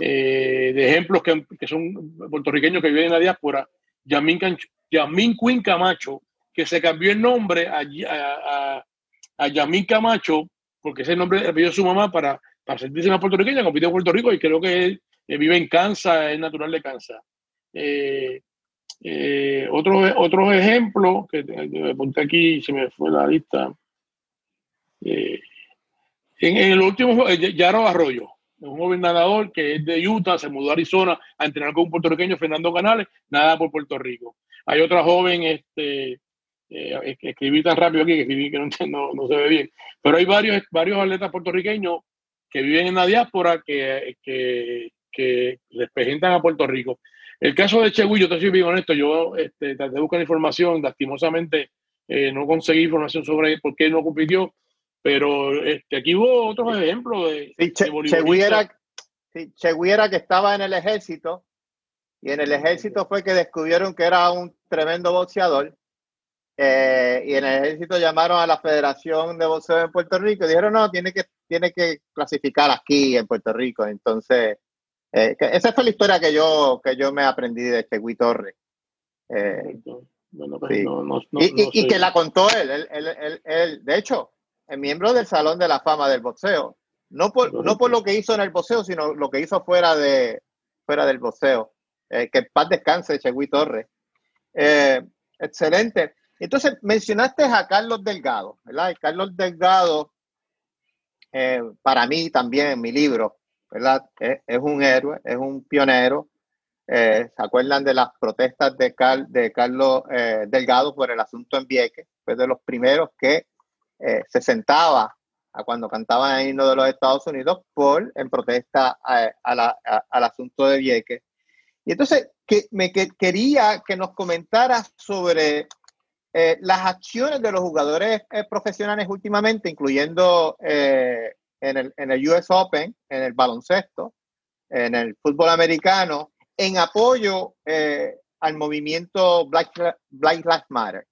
eh, de ejemplos que, que, son puertorriqueños que viven en la diáspora, Yamín, Yamín Quinn Camacho, que se cambió el nombre a, a, a Yamil Camacho, porque ese nombre le pidió su mamá para, para sentirse más puertorriqueña, compitió en Puerto Rico y creo que él, vive en Kansas, es natural de Kansas. Eh, eh, otros otro ejemplos que me apunté aquí, se me fue la lista. Eh, en, el último, Yaro Arroyo, un joven nadador que es de Utah, se mudó a Arizona a entrenar con un puertorriqueño, Fernando Canales, nada por Puerto Rico. Hay otra joven, este, eh, escribí tan rápido aquí que escribí que no, [LAUGHS] entiendo, no se ve bien. Pero hay varios, varios atletas puertorriqueños que viven en la diáspora que, que, que representan a Puerto Rico. El caso de Chegui, yo te soy bien honesto, yo este, traté de buscar información, lastimosamente eh, no conseguí información sobre por qué no compitió, pero este, aquí hubo otros ejemplos de, sí, era, que estaba en el ejército y en el ejército fue que descubrieron que era un tremendo boxeador eh, y en el ejército llamaron a la Federación de Boxeo en Puerto Rico y dijeron, no, tiene que, tiene que clasificar aquí en Puerto Rico. Entonces, eh, esa fue la historia que yo, que yo me aprendí de Chegui Torres. Eh, y, que la contó él, él, él, De hecho, es miembro del Salón de la Fama del Boxeo. No por, no por lo que hizo en el boxeo, sino lo que hizo fuera, de, fuera del boxeo. Eh, que paz descanse, Chegui Torres. Eh, excelente. Entonces, mencionaste a Carlos Delgado, ¿verdad? Y Carlos Delgado, eh, para mí también en mi libro, ¿verdad? Es, un héroe, es un pionero. ¿Se acuerdan de las protestas de, de Carlos Delgado por el asunto en Vieques? Fue de los primeros que se sentaba a cuando cantaban el himno de los Estados Unidos por en protesta al asunto de Vieques. Y entonces que, me quería que nos comentara sobre eh, las acciones de los jugadores eh, profesionales últimamente, incluyendo eh, en, el, en el US Open, en el baloncesto, en el fútbol americano, en apoyo al movimiento Black, Black Lives Matter.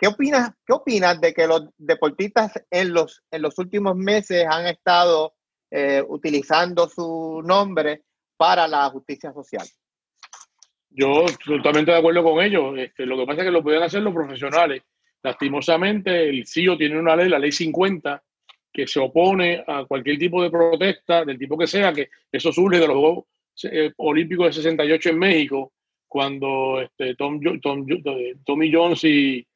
¿Qué opinas, ¿Qué opinas de que los deportistas en los, en los últimos meses han estado eh, utilizando su nombre para la justicia social? Yo totalmente de acuerdo con ellos. Este, lo que pasa es que lo pueden hacer los profesionales. Lastimosamente, el CIO tiene una ley, la ley 50, que se opone a cualquier tipo de protesta, del tipo que sea, que eso surge de los Juegos eh, Olímpicos de 68 en México, cuando este, Tom, Tom, Tommy Jones y,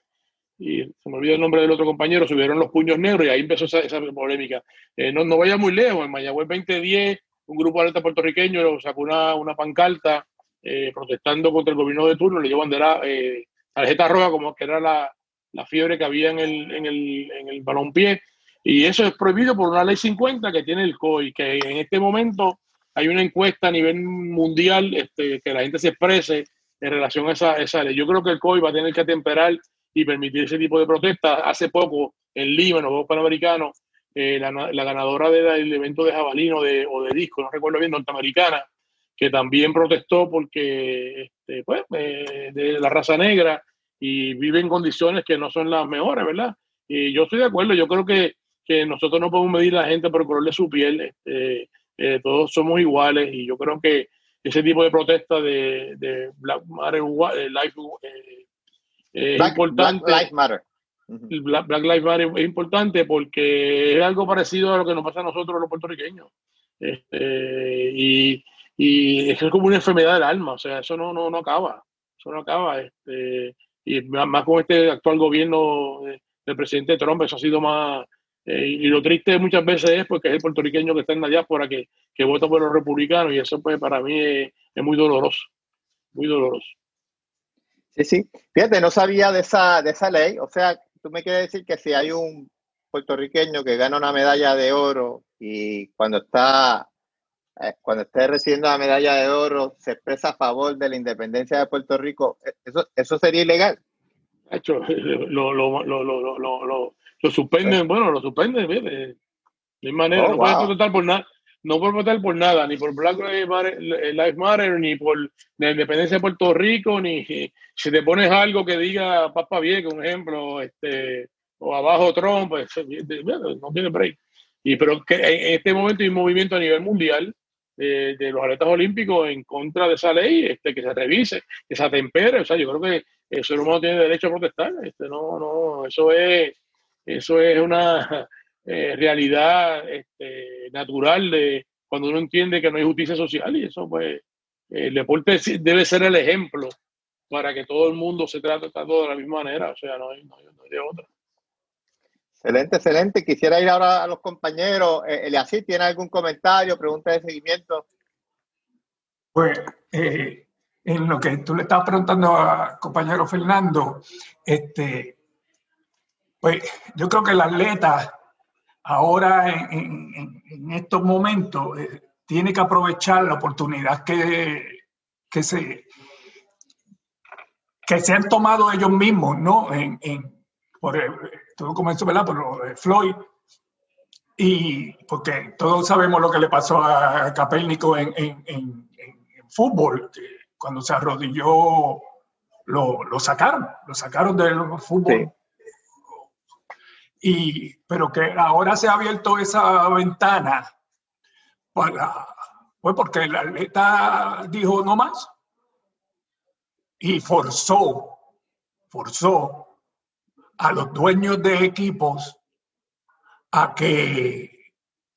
se me olvida el nombre del otro compañero, subieron los puños negros y ahí empezó esa, esa polémica. Eh, no, no vaya muy lejos, en Mayagüez 2010, un grupo de alerta puertorriqueño sacó una, una pancarta eh, protestando contra el gobierno de turno, le llevan de la eh, tarjeta roja, como que era la, la, fiebre que había en el, en el, en el. Y eso es prohibido por una ley 50 que tiene el COI, que en este momento hay una encuesta a nivel mundial este, que la gente se exprese en relación a esa, esa ley. Yo creo que el COI va a tener que atemperar y permitir ese tipo de protestas. Hace poco, en Lima, en los Juegos Panamericanos, eh, la, la, ganadora del evento de jabalino de, o de disco, no recuerdo bien, norteamericana, que también protestó porque, este, pues, eh, de la raza negra y vive en condiciones que no son las mejores, ¿verdad? Y yo estoy de acuerdo, yo creo que, que nosotros no podemos medir a la gente por el color de su piel, este, eh, todos somos iguales y yo creo que ese tipo de protesta de, de Black Matter Life es importante. Black Lives Matter. Black, Lives Matter es importante porque es algo parecido a lo que nos pasa a nosotros los puertorriqueños. Este, y, y, es como una enfermedad del alma, o sea, eso no, no, no acaba, eso no acaba. Este, y más con este actual gobierno del presidente Trump, eso ha sido más... Eh, y lo triste muchas veces es porque es el puertorriqueño que está en la diáspora que, que vota por los republicanos y eso pues para mí es muy doloroso, muy doloroso. Sí, sí. Fíjate, no sabía de esa, de esa ley. O sea, tú me quieres decir que si hay un puertorriqueño que gana una medalla de oro y cuando está eh, cuando esté recibiendo la medalla de oro se expresa a favor de la independencia de Puerto Rico, ¿eso, eso sería ilegal? Hecho, [LAUGHS] lo, lo, lo, lo, suspenden, bueno, lo suspenden, de, de manera, oh, no puedes protestar por nada, no por votar por nada, ni por Black Lives Matter, ni por la independencia de Puerto Rico, ni si te pones algo que diga Papa Viejo, un ejemplo, este, o abajo Trump, pues, no tiene break. Y pero que en este momento hay un movimiento a nivel mundial de, los atletas olímpicos en contra de esa ley, este, que se revise, que se atempere. O sea, yo creo que el ser humano tiene derecho a protestar. Este, no, no, eso es, eso es una [LAUGHS] eh, realidad este, natural de cuando uno entiende que no hay justicia social y eso pues el deporte debe ser el ejemplo para que todo el mundo se trate todo de la misma manera, o sea, no hay, no hay, de otra. Excelente, excelente. Quisiera ir ahora a los compañeros. Eh, Eliasí, ¿tiene algún comentario, pregunta de seguimiento? Pues eh, en lo que tú le estabas preguntando al compañero Fernando, este, pues yo creo que el atleta ahora en, estos momentos eh, tiene que aprovechar la oportunidad que, que, se, que se han tomado ellos mismos, ¿no? En, por, todo comenzó, ¿verdad? Por lo de Floyd. Y porque todos sabemos lo que le pasó a Capélnico en, en, fútbol, cuando se arrodilló lo, lo, sacaron, lo sacaron del fútbol. Y, pero que ahora se ha abierto esa ventana para, pues porque el atleta dijo no más y forzó, forzó a los dueños de equipos a que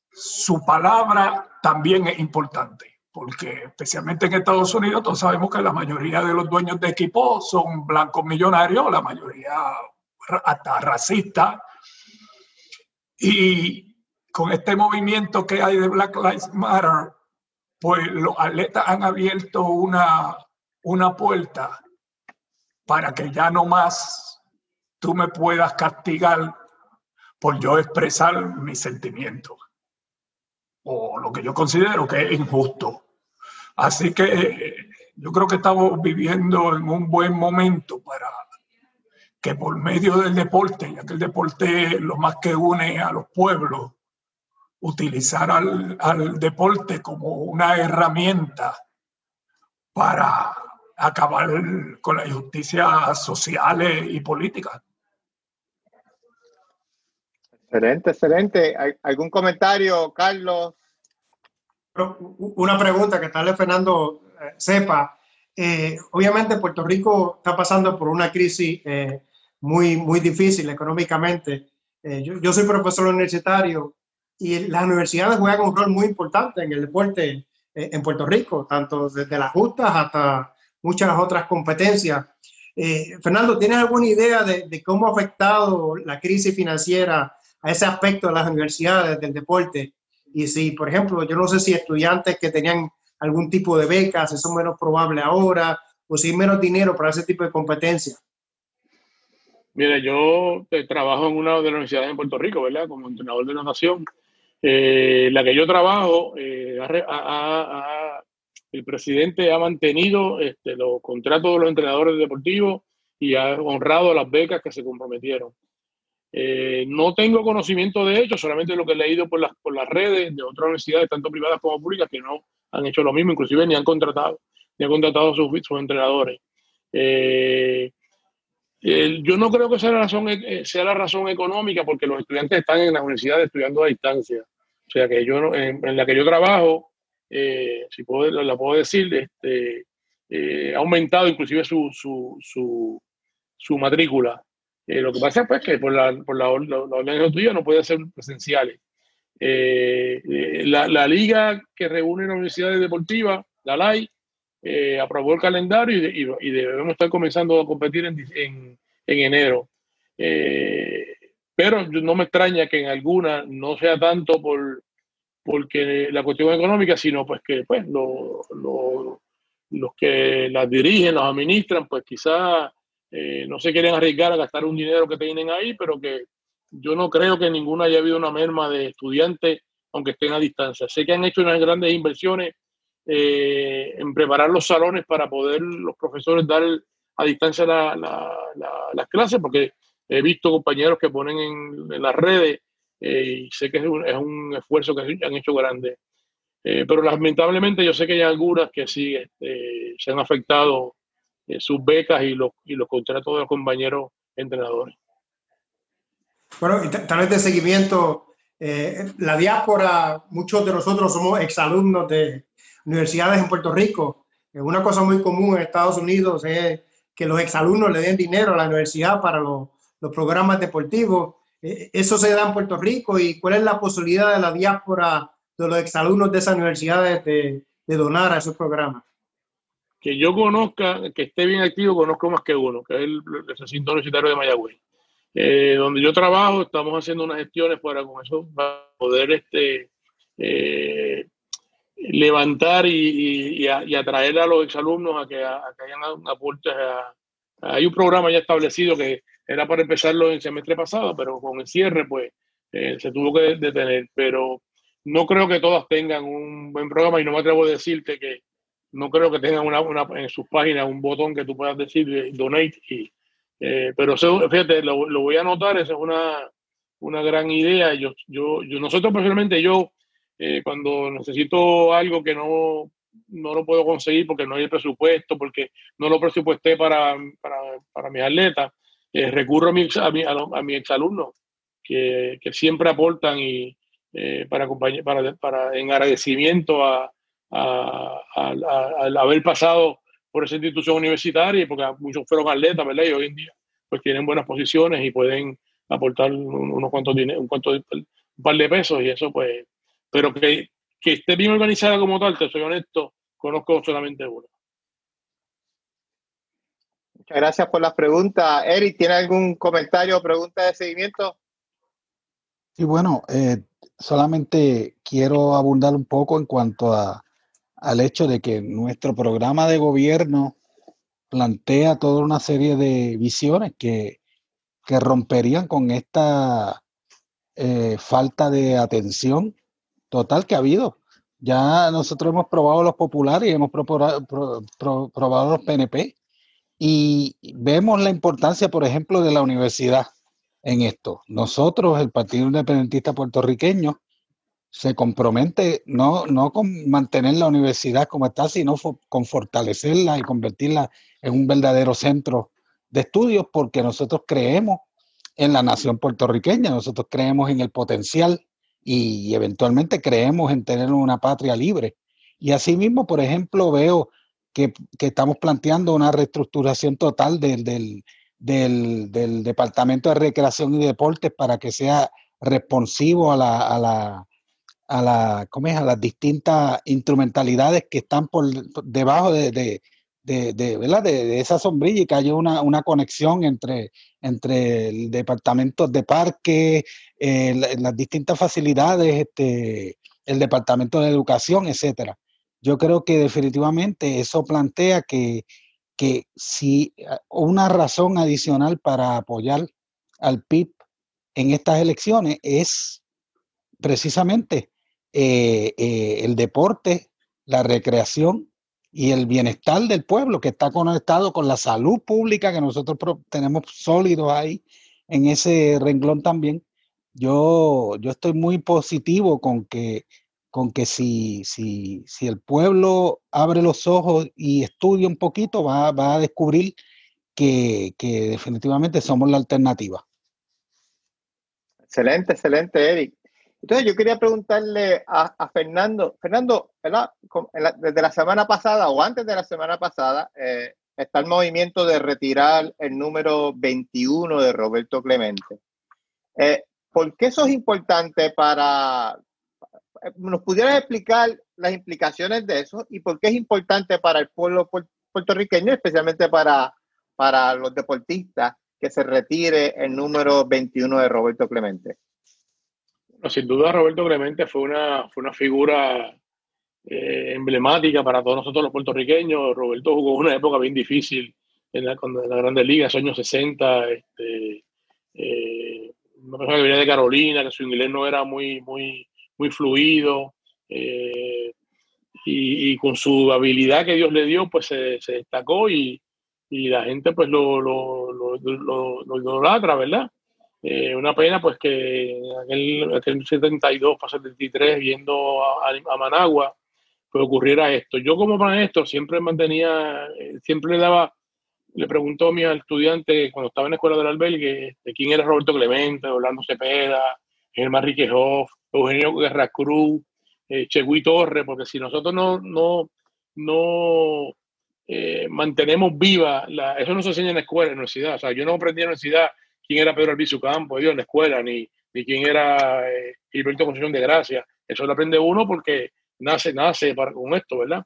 su palabra también es importante porque especialmente en Estados Unidos todos sabemos que la mayoría de los dueños de equipos son blancos millonarios, la mayoría hasta racistas. Y con este movimiento que hay de Black Lives Matter, pues los atletas han abierto una, una puerta para que ya no más tú me puedas castigar por yo expresar mis sentimientos o lo que yo considero que es injusto. Así que eh, yo creo que estamos viviendo en un buen momento para que por medio del deporte, ya que el deporte es lo más que une a los pueblos, utilizar al, deporte como una herramienta para acabar con las injusticias sociales y políticas. Excelente, excelente. ¿Algún comentario, Carlos? Una pregunta que tal vez Fernando eh, sepa. Eh, obviamente Puerto Rico está pasando por una crisis eh, muy, muy difícil económicamente. Yo, soy profesor universitario y las universidades juegan un rol muy importante en el deporte en Puerto Rico, tanto desde las justas hasta muchas otras competencias. Fernando, ¿tienes alguna idea de, de, cómo ha afectado la crisis financiera a ese aspecto de las universidades del deporte? Y si, por ejemplo, yo no sé si estudiantes que tenían algún tipo de becas, eso es menos probable ahora, o si hay menos dinero para ese tipo de competencia. Mira, yo eh, trabajo en una de las universidades en Puerto Rico, ¿verdad? Como entrenador de natación. Eh, la que yo trabajo, eh, el presidente ha mantenido este, los contratos de los entrenadores deportivos y ha honrado las becas que se comprometieron. Eh, no tengo conocimiento de hecho, solamente lo que he leído por las, por las redes de otras universidades, tanto privadas como públicas, que no han hecho lo mismo, inclusive ni han contratado, ni han contratado a sus, entrenadores. Eh, yo no creo que sea la, razón, eh, sea la razón económica, porque los estudiantes están en las universidades estudiando a distancia. O sea que yo en, la que yo trabajo, si puedo, la puedo decir, este, ha aumentado inclusive su, su, su, su matrícula. Eh, lo que pasa es pues, que por la, por la, la, tuya no puede ser presenciales. Eh, eh, la, la, liga que reúne las universidades deportivas, la LAI, aprobó el calendario y, debemos estar comenzando a competir en, en, en enero. pero no me extraña que en alguna no sea tanto por porque la cuestión económica, sino pues que pues, lo, lo, los que las dirigen, las administran, pues quizás eh, no se quieren arriesgar a gastar un dinero que tienen ahí, pero que yo no creo que ninguna haya habido una merma de estudiantes, aunque estén a distancia. Sé que han hecho unas grandes inversiones eh, en preparar los salones para poder los profesores dar a distancia las clases, porque he visto compañeros que ponen en, las redes eh, y sé que es un, esfuerzo que han hecho grande. pero lamentablemente yo sé que hay algunas que sí este, se han afectado eh, sus becas y los, y los contratos de los compañeros entrenadores. Bueno, y tal vez de seguimiento, eh, la diáspora, muchos de nosotros somos exalumnos de universidades en Puerto Rico. Una cosa muy común en Estados Unidos es que los exalumnos le den dinero a la universidad para los, programas deportivos. Eh, ¿Eso se da en Puerto Rico? ¿Y cuál es la posibilidad de la diáspora de los exalumnos de esas universidades de, donar a esos programas? que yo conozca, que esté bien activo, conozco más que uno, que es el, recinto universitario de Mayagüez. Eh, donde yo trabajo, estamos haciendo unas gestiones para con eso para poder este, eh, levantar y, atraer a los exalumnos a que, a, que hayan aportes. hay un programa ya establecido que era para empezarlo el semestre pasado, pero con el cierre, pues eh, se tuvo que detener. Pero no creo que todas tengan un buen programa y no me atrevo a decirte que no creo que tengan una, una, en sus páginas un botón que tú puedas decir donate. Y, eh, pero fíjate, lo, voy a anotar, esa es una, una gran idea. Yo, yo, nosotros personalmente, yo, eh, cuando necesito algo que no, no lo puedo conseguir porque no hay presupuesto, porque no lo presupuesté para, para, para mis atletas, eh, recurro a mi, a, mi, a, mi exalumno, que, que siempre aportan y para, para, para, en agradecimiento a, al haber pasado por esa institución universitaria, porque muchos fueron atletas, ¿verdad? Y hoy en día pues tienen buenas posiciones y pueden aportar unos cuantos dinero, un, cuanto, un par de pesos y eso pues, pero que, que esté bien organizada como tal, te soy honesto, conozco solamente uno. Muchas gracias por las preguntas. Eric, ¿tiene algún comentario o pregunta de seguimiento? Sí, bueno, eh, solamente quiero abundar un poco en cuanto a, al hecho de que nuestro programa de gobierno plantea toda una serie de visiones que, que romperían con esta eh, falta de atención total que ha habido. Ya nosotros hemos probado los populares y hemos probado, probado los PNP y vemos la importancia, por ejemplo, de la universidad en esto. Nosotros, el Partido Independentista Puertorriqueño, se compromete no, no con mantener la universidad como está, sino con fortalecerla y convertirla en un verdadero centro de estudios, porque nosotros creemos en la nación puertorriqueña, nosotros creemos en el potencial y, eventualmente creemos en tener una patria libre. Y asimismo, por ejemplo, veo que, estamos planteando una reestructuración total del, del, del, Departamento de Recreación y Deportes para que sea responsivo a la, a la, a, la, ¿cómo es? a las distintas instrumentalidades que están por debajo de, de, de, ¿verdad? de, esa sombrilla y que haya una, una conexión entre, entre el departamento de parque, eh, las distintas facilidades, este, el departamento de educación, etcétera. Yo creo que definitivamente eso plantea que que si ah, una razón adicional para apoyar al PIB en estas elecciones es precisamente eh, eh, el deporte, la recreación y el bienestar del pueblo que está conectado con la salud pública que nosotros tenemos sólidos ahí en ese renglón también. Yo, yo estoy muy positivo con que con que si, si, si el pueblo abre los ojos y estudia un poquito, va, va a descubrir que, que, definitivamente somos la alternativa. Excelente, excelente, Eric. Entonces yo quería preguntarle a, Fernando, Fernando, desde la semana pasada o antes de la semana pasada, eh, está el movimiento de retirar el número 21 de Roberto Clemente. Eh, ¿Por qué eso es importante para, nos pudieras explicar las implicaciones de eso y por qué es importante para el pueblo puertorriqueño, especialmente para, para los deportistas, que se retire el número 21 de Roberto Clemente. Sin duda Roberto Clemente fue una, fue una figura eh, emblemática para todos nosotros los puertorriqueños. Roberto jugó una época bien difícil en la, en la Grandes Ligas, años 60. Este, eh, una persona que venía de Carolina, que su inglés no era muy, muy, muy fluido eh, y, con su habilidad que Dios le dio, pues se, destacó y, la gente pues lo, lo, lo, idolatra, ¿verdad? Eh, una pena pues que en aquel, 72 para 73 viendo a, Managua pues ocurriera esto. Yo como maestro siempre mantenía, eh, siempre le daba, le preguntó a mi estudiante cuando estaba en la escuela del albergue de quién era Roberto Clemente, Orlando Cepeda, Germán Riquejoff, Eugenio Guerra Cruz, eh, Chegui Torre, porque si nosotros no, no, no eh, mantenemos viva, la, eso no se enseña en la escuela, en la universidad. O sea, yo no aprendí en la universidad quién era Pedro Albizu Campo, yo en la escuela, ni, ni quién era eh, Gilberto Concepción de Gracia. Eso lo aprende uno porque nace, nace para, con esto, ¿verdad?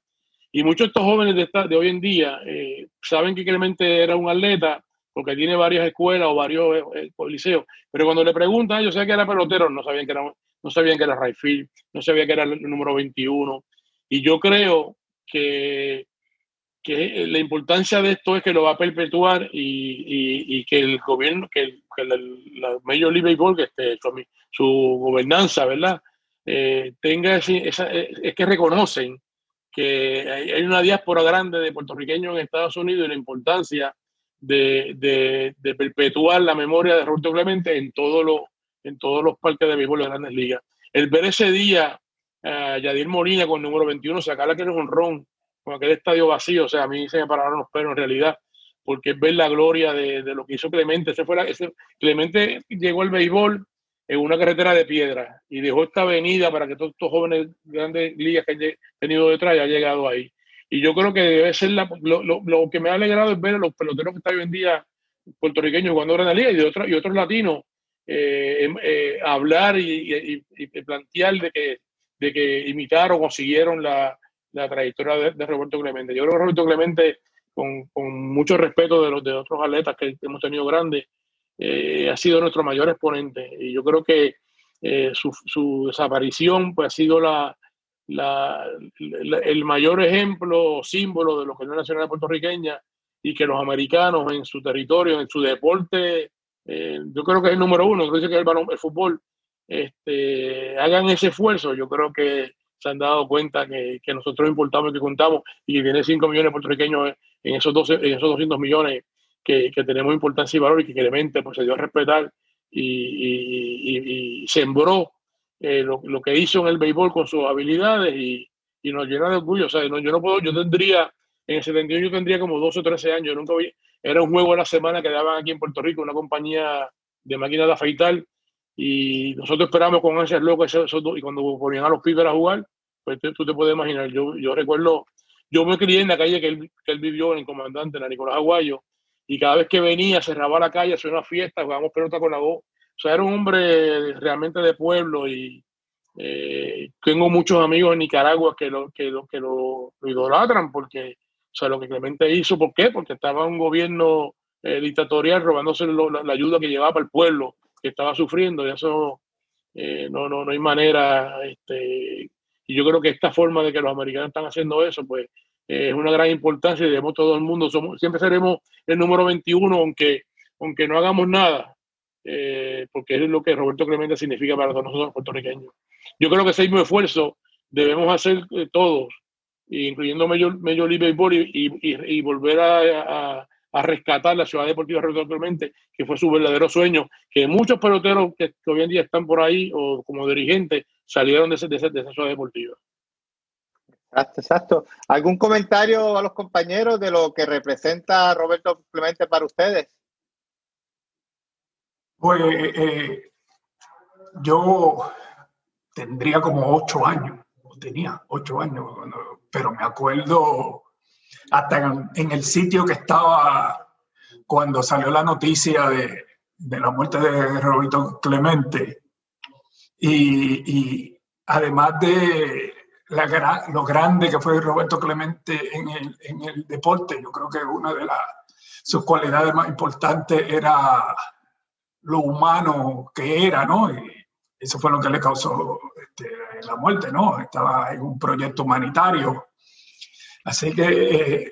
Y muchos de estos jóvenes de, de hoy en día eh, saben que Clemente era un atleta porque tiene varias escuelas o varios liceos, pero cuando le preguntan, yo sé que era pelotero, no sabían que era no sabían que era Rayfield, no sabían que era el número 21. Y yo creo que, que la importancia de esto es que lo va a perpetuar y, y, que el gobierno, que, el, que la Major League Baseball, que este, su, gobernanza, ¿verdad? Eh, tenga esa, es que reconocen que hay, una diáspora grande de puertorriqueños en Estados Unidos y la importancia de, de, perpetuar la memoria de Roberto Clemente en todo lo en todos los parques de béisbol de grandes ligas. El ver ese día a Yadir Molina con el número 21 sacarle aquel honrón con aquel estadio vacío, o sea, a mí se me pararon los pelos en realidad, porque es ver la gloria de, de lo que hizo Clemente. Ese fue ese, Clemente llegó al béisbol en una carretera de piedra y dejó esta avenida para que todos estos jóvenes grandes ligas que han tenido detrás ya llegado ahí. Y yo creo que debe ser la, lo, lo, que me ha alegrado es ver a los peloteros que están hoy en día puertorriqueños jugando la liga y, de y otros latinos eh, em, eh, hablar y, plantear de que, de que imitaron o siguieron la, la trayectoria de, Roberto Clemente. Yo creo que Roberto Clemente, con, mucho respeto de los de otros atletas que hemos tenido grandes, eh, ha sido nuestro mayor exponente. Y yo creo que eh, su, desaparición pues, ha sido la, el mayor ejemplo, símbolo de lo que es la nacional puertorriqueña y que los americanos en su territorio, en su deporte, eh, yo creo que es el número uno, no dice que es el, el fútbol, este, hagan ese esfuerzo. Yo creo que se han dado cuenta que, que nosotros importamos y que contamos y que tiene 5 millones de puertorriqueños en esos, 12, en esos 200 millones que, tenemos importancia y valor y que Clemente pues, se dio a respetar y, sembró eh, lo, que hizo en el béisbol con sus habilidades y, nos llena de orgullo. O sea, yo no puedo, yo tendría, en el 71 yo tendría como 12 o 13 años, nunca vi, era un juego a la semana que daban aquí en Puerto Rico, una compañía de máquinas de afeitar, y nosotros esperamos con ese locos, y cuando ponían a los pibes a jugar, pues tú te puedes imaginar, yo, yo recuerdo, yo me crié en la calle que él, que él vivió en el comandante, en la Nicolás Aguayo, y cada vez que venía cerraba la calle, hacía una fiesta, jugábamos pelota con la voz. O sea, era un hombre realmente de pueblo y eh, tengo muchos amigos en Nicaragua que lo, que lo, que lo, idolatran porque, o sea, lo que Clemente hizo, ¿por qué? Porque estaba un gobierno eh, dictatorial robándose la, ayuda que llevaba para el pueblo que estaba sufriendo y eso eh, no, no, no hay manera, este, y yo creo que esta forma de que los americanos están haciendo eso, pues es una gran importancia y debemos todo el mundo, somos, siempre seremos el número 21, aunque, aunque no hagamos nada, eh, porque es lo que Roberto Clemente significa para todos nosotros puertorriqueños. Yo creo que ese mismo esfuerzo debemos hacer eh, todos, incluyendo Major, Major League Baseball, y, y, y volver a, a, rescatar la ciudad deportiva Roberto Clemente, que fue su verdadero sueño, que muchos peloteros que, hoy en día están por ahí o como dirigentes salieron de, ese, de, de esa ciudad deportiva. Exacto, exacto. ¿Algún comentario a los compañeros de lo que representa Roberto Clemente para ustedes? Pues eh, yo tendría como ocho años, tenía ocho años, pero me acuerdo hasta en, el sitio que estaba cuando salió la noticia de, la muerte de Roberto Clemente. y además de lo grande que fue Roberto Clemente en el, en el deporte. Yo creo que una de sus cualidades más importantes era lo humano que era, ¿no? Y eso fue lo que le causó este, la muerte, ¿no? Estaba en un proyecto humanitario. Así que eh,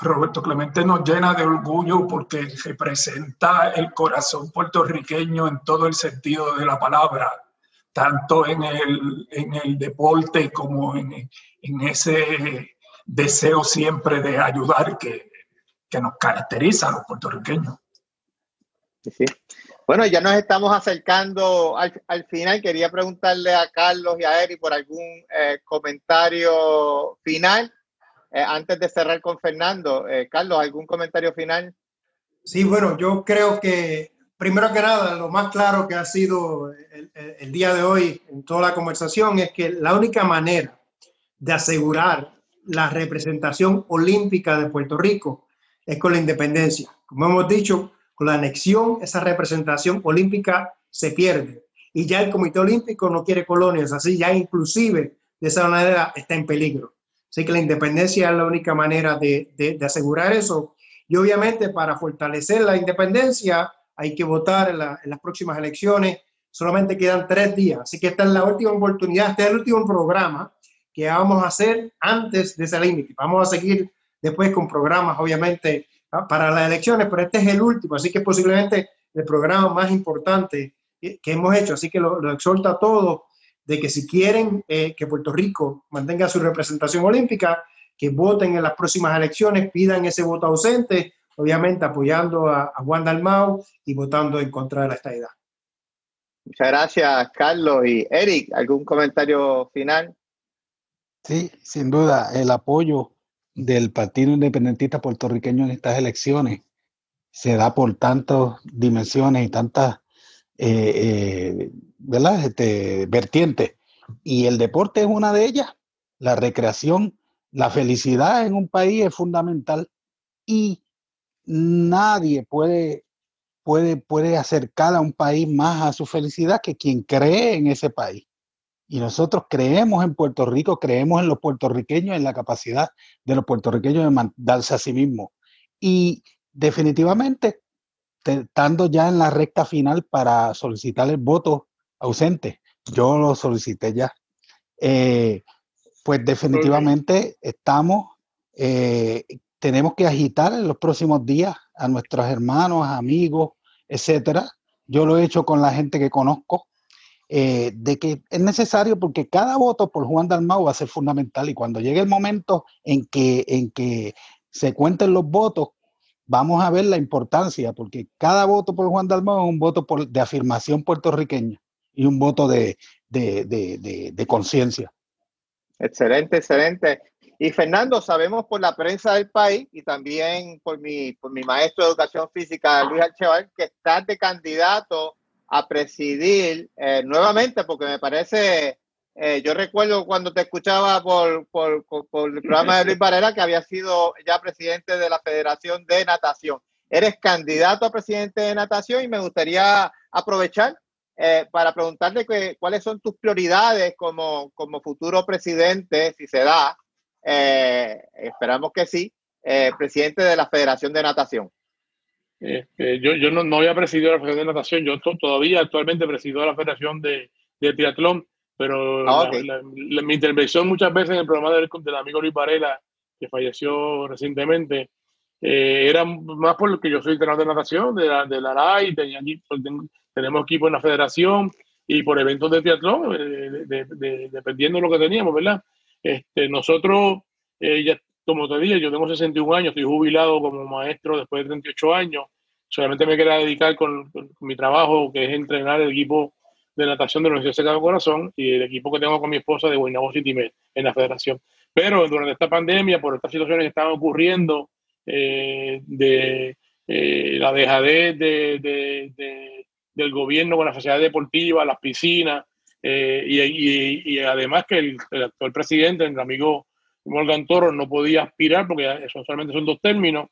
Roberto Clemente nos llena de orgullo porque representa el corazón puertorriqueño en todo el sentido de la palabra tanto en el, en el deporte como en, en, ese deseo siempre de ayudar que, que nos caracteriza a los puertorriqueños. Sí, Bueno, ya nos estamos acercando al, al, final. Quería preguntarle a Carlos y a Eri por algún eh, comentario final eh, antes de cerrar con Fernando. Eh, Carlos, ¿algún comentario final? Sí, bueno, yo creo que primero que nada, lo más claro que ha sido el, día de hoy en toda la conversación es que la única manera de asegurar la representación olímpica de Puerto Rico es con la independencia. Como hemos dicho, con la anexión, esa representación olímpica se pierde. Y ya el Comité Olímpico no quiere colonias, así ya inclusive de esa manera está en peligro. Así que la independencia es la única manera de, de asegurar eso. Y obviamente para fortalecer la independencia, hay que votar en, las próximas elecciones. Solamente quedan tres días, así que esta es la última oportunidad, este es el último programa que vamos a hacer antes de ese límite. Vamos a seguir después con programas, obviamente, ah, para las elecciones, pero este es el último, así que posiblemente el programa más importante que, hemos hecho. Así que lo, lo exhorto a todos de que si quieren eh, que Puerto Rico mantenga su representación olímpica, que voten en las próximas elecciones, pidan ese voto ausente obviamente apoyando a, Juan Dalmau y votando en contra de la estadidad. Muchas gracias, Carlos. Y Eric, ¿algún comentario final? Sí, sin duda, el apoyo del Partido Independentista Puertorriqueño en estas elecciones se da por tantas dimensiones y tantas eh, ¿verdad? Este, vertientes. Y el deporte es una de ellas. La recreación, la felicidad en un país es fundamental y nadie puede, puede, puede acercar a un país más a su felicidad que quien cree en ese país. Y nosotros creemos en Puerto Rico, creemos en los puertorriqueños, en la capacidad de los puertorriqueños de mandarse a sí mismos. Y definitivamente, estando ya en la recta final para solicitar el voto ausente, yo lo solicité ya. Eh, pues definitivamente estamos, eh, tenemos que agitar en los próximos días a nuestros hermanos, amigos, etcétera. Yo lo he hecho con la gente que conozco, eh, de que es necesario porque cada voto por Juan Dalmau va a ser fundamental y cuando llegue el momento en que, en que se cuenten los votos, vamos a ver la importancia, porque cada voto por Juan Dalmau es un voto de afirmación puertorriqueña y un voto de, de conciencia. Excelente, excelente. Y Fernando, sabemos por la prensa del país y también por mi, por mi maestro de educación física, Luis Archeval, que estás de candidato a presidir eh, nuevamente, porque me parece, eh, yo recuerdo cuando te escuchaba por, por, el programa de Luis Varela, que había sido ya presidente de la Federación de Natación. Eres candidato a presidente de natación y me gustaría aprovechar eh, para preguntarte que, cuáles son tus prioridades como, como futuro presidente, si se da, eh, esperamos que sí, presidente de la Federación de Natación. Yo yo no, no, había presidido la Federación de Natación, yo todavía actualmente presido la Federación de, de Triatlón, pero ah, mi intervención muchas veces en el programa del, del amigo Luis Varela, que falleció recientemente, era más por lo que yo soy entrenador de natación, de la, de la RAI, tenía, tenemos equipo en la federación y por eventos de triatlón, eh, dependiendo de lo que teníamos, ¿verdad? Este, nosotros, eh, ya, como te dije, yo tengo 61 años, estoy jubilado como maestro después de 38 años, solamente me quería dedicar con, mi trabajo, que es entrenar el equipo de natación de la Universidad de Corazón y el equipo que tengo con mi esposa de Guaynabo City Med en la federación. Pero durante esta pandemia, por estas situaciones que estaban ocurriendo, eh, de la dejadez de, del gobierno con la sociedad deportiva, las piscinas, eh, y, además que el, actual presidente, el amigo Morgan Toro, no podía aspirar, porque eso solamente son dos términos,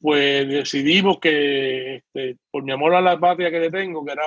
pues decidimos que este, por mi amor a la patria que le tengo, que era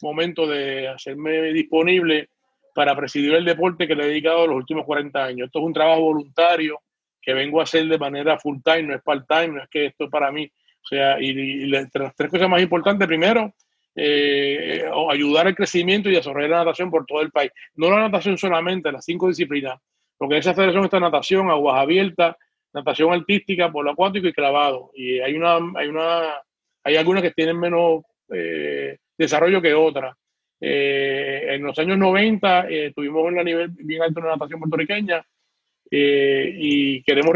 momento de hacerme disponible para presidir el deporte que le he dedicado los últimos 40 años. Esto es un trabajo voluntario que vengo a hacer de manera full time, no es part time, no es que esto es para mí. O sea, y, y las tres cosas más importantes, primero, eh, ayudar al crecimiento y desarrollar la natación por todo el país. No la natación solamente, las cinco disciplinas, porque en esa federación está natación, aguas abiertas, natación artística, polo acuático y clavado. Y hay una, hay una, hay algunas que tienen menos eh, desarrollo que otras. Eh, en los años 90 tuvimos un nivel bien alto en la natación puertorriqueña y queremos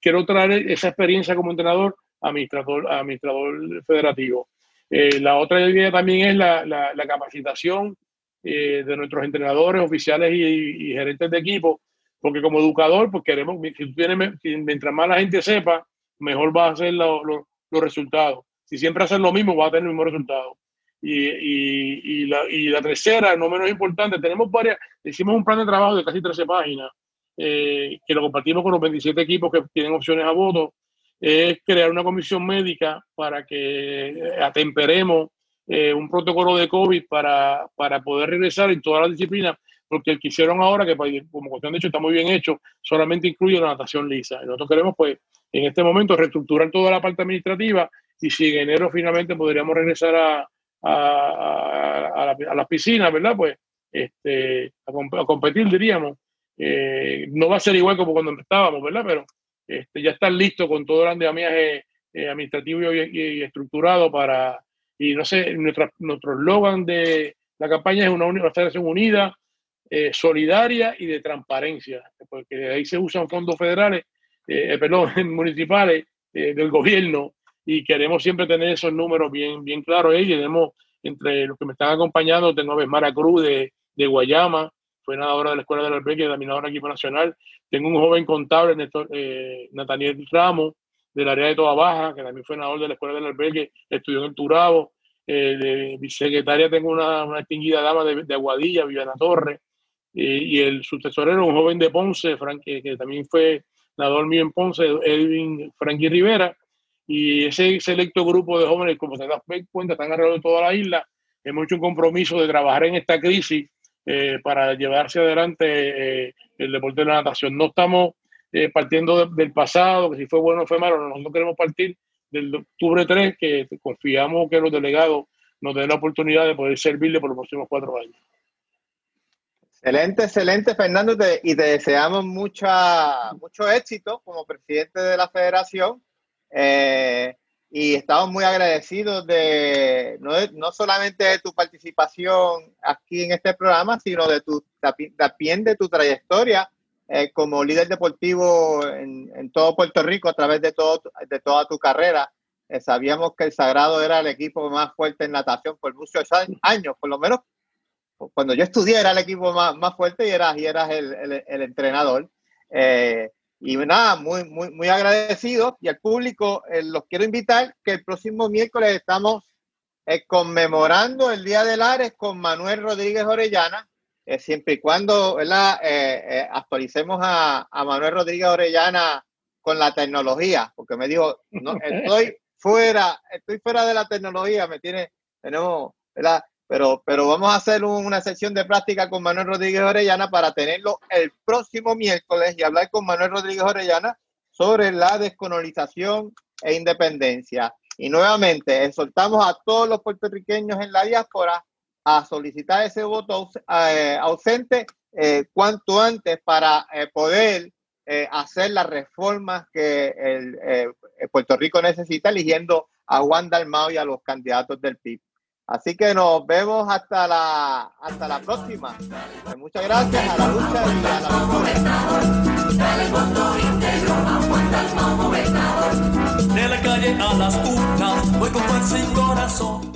quiero traer esa experiencia como entrenador administrador, administrador federativo. Eh, la otra idea también es la, capacitación eh, de nuestros entrenadores, oficiales y, gerentes de equipo, porque como educador, pues queremos, si tienes, mientras más la gente sepa, mejor va a ser los resultados. Si siempre hacen lo mismo, va a tener el mismo resultado. Y, y, la, y, la, tercera, no menos importante, tenemos varias, hicimos un plan de trabajo de casi 13 páginas, eh, que lo compartimos con los 27 equipos que tienen opciones a voto es crear una comisión médica para que atemperemos eh, un protocolo de COVID para, para poder regresar en todas las disciplinas, porque el que hicieron ahora, que como cuestión de hecho está muy bien hecho, solamente incluye la natación lisa. nosotros queremos, pues, en este momento reestructurar toda la parte administrativa y si en enero finalmente podríamos regresar a, a, a, las piscinas, ¿verdad? Pues este, a, competir, diríamos. Eh, no va a ser igual como cuando estábamos, ¿verdad? Pero este, ya están listos con todo el andamiaje eh, administrativo y, estructurado para, y no sé, nuestra, nuestro eslogan de la campaña es una, una federación unida, eh, solidaria y de transparencia, porque ahí se usan fondos federales, eh, perdón, [LAUGHS] municipales del gobierno y queremos siempre tener esos números bien, bien claros. Y tenemos entre los que me están acompañando, tengo a Besmara Cruz de, de Guayama, fue nadadora de la Escuela del Albergue, dominadora del equipo nacional. Tengo un joven contable, Néstor, eh, Nathaniel Ramos, del área de Toda Baja, que también fue nadador de la Escuela del Albergue, estudió en el Turabo. de vicesecretaria tengo una, una distinguida dama de, de Aguadilla, Viviana Torres, y el sucesorero, un joven de Ponce, Frank, que, también fue nadador mío en Ponce, Edwin Frankie Rivera, y ese selecto grupo de jóvenes, como se das cuenta, están alrededor de toda la isla, hemos hecho un compromiso de trabajar en esta crisis eh, para llevarse adelante eh, el deporte de la natación. No estamos eh, partiendo del pasado, que si fue bueno o fue malo, nosotros queremos partir del octubre 3, que confiamos que los delegados nos den la oportunidad de poder servirle por los próximos cuatro años. Excelente, excelente, Fernando, y te deseamos mucha, mucho éxito como presidente de la federación. Eh, y estamos muy agradecidos de no, solamente de tu participación aquí en este programa, sino de tu también de tu trayectoria eh, como líder deportivo en, todo Puerto Rico a través de, todo, de toda tu carrera. Eh, sabíamos que el Sagrado era el equipo más fuerte en natación por muchos años, por lo menos cuando yo estudié era el equipo más, más fuerte y eras, y eras el, el, entrenador. Eh, y nada, muy, muy, muy agradecido. Y al público eh, los quiero invitar que el próximo miércoles estamos eh, conmemorando el Día del Ares con Manuel Rodríguez Orellana, siempre y cuando ¿verdad? actualicemos a, a, Manuel Rodríguez Orellana con la tecnología, porque me dijo, no, [LAUGHS] estoy fuera, estoy fuera de la tecnología, me tiene, tenemos, ¿verdad? Pero, pero vamos a hacer una sesión de práctica con Manuel Rodríguez Orellana para tenerlo el próximo miércoles y hablar con Manuel Rodríguez Orellana sobre la descolonización e independencia. Y nuevamente, exhortamos a todos los puertorriqueños en la diáspora a solicitar ese voto eh, ausente eh, cuanto antes para eh, poder hacer las reformas que el, Puerto Rico necesita, eligiendo a Juan Dalmao y a los candidatos del PIB. Así que nos vemos hasta la, hasta la próxima. Pues muchas gracias a la lucha y a la De la calle a las urnas, voy con fuerza y corazón.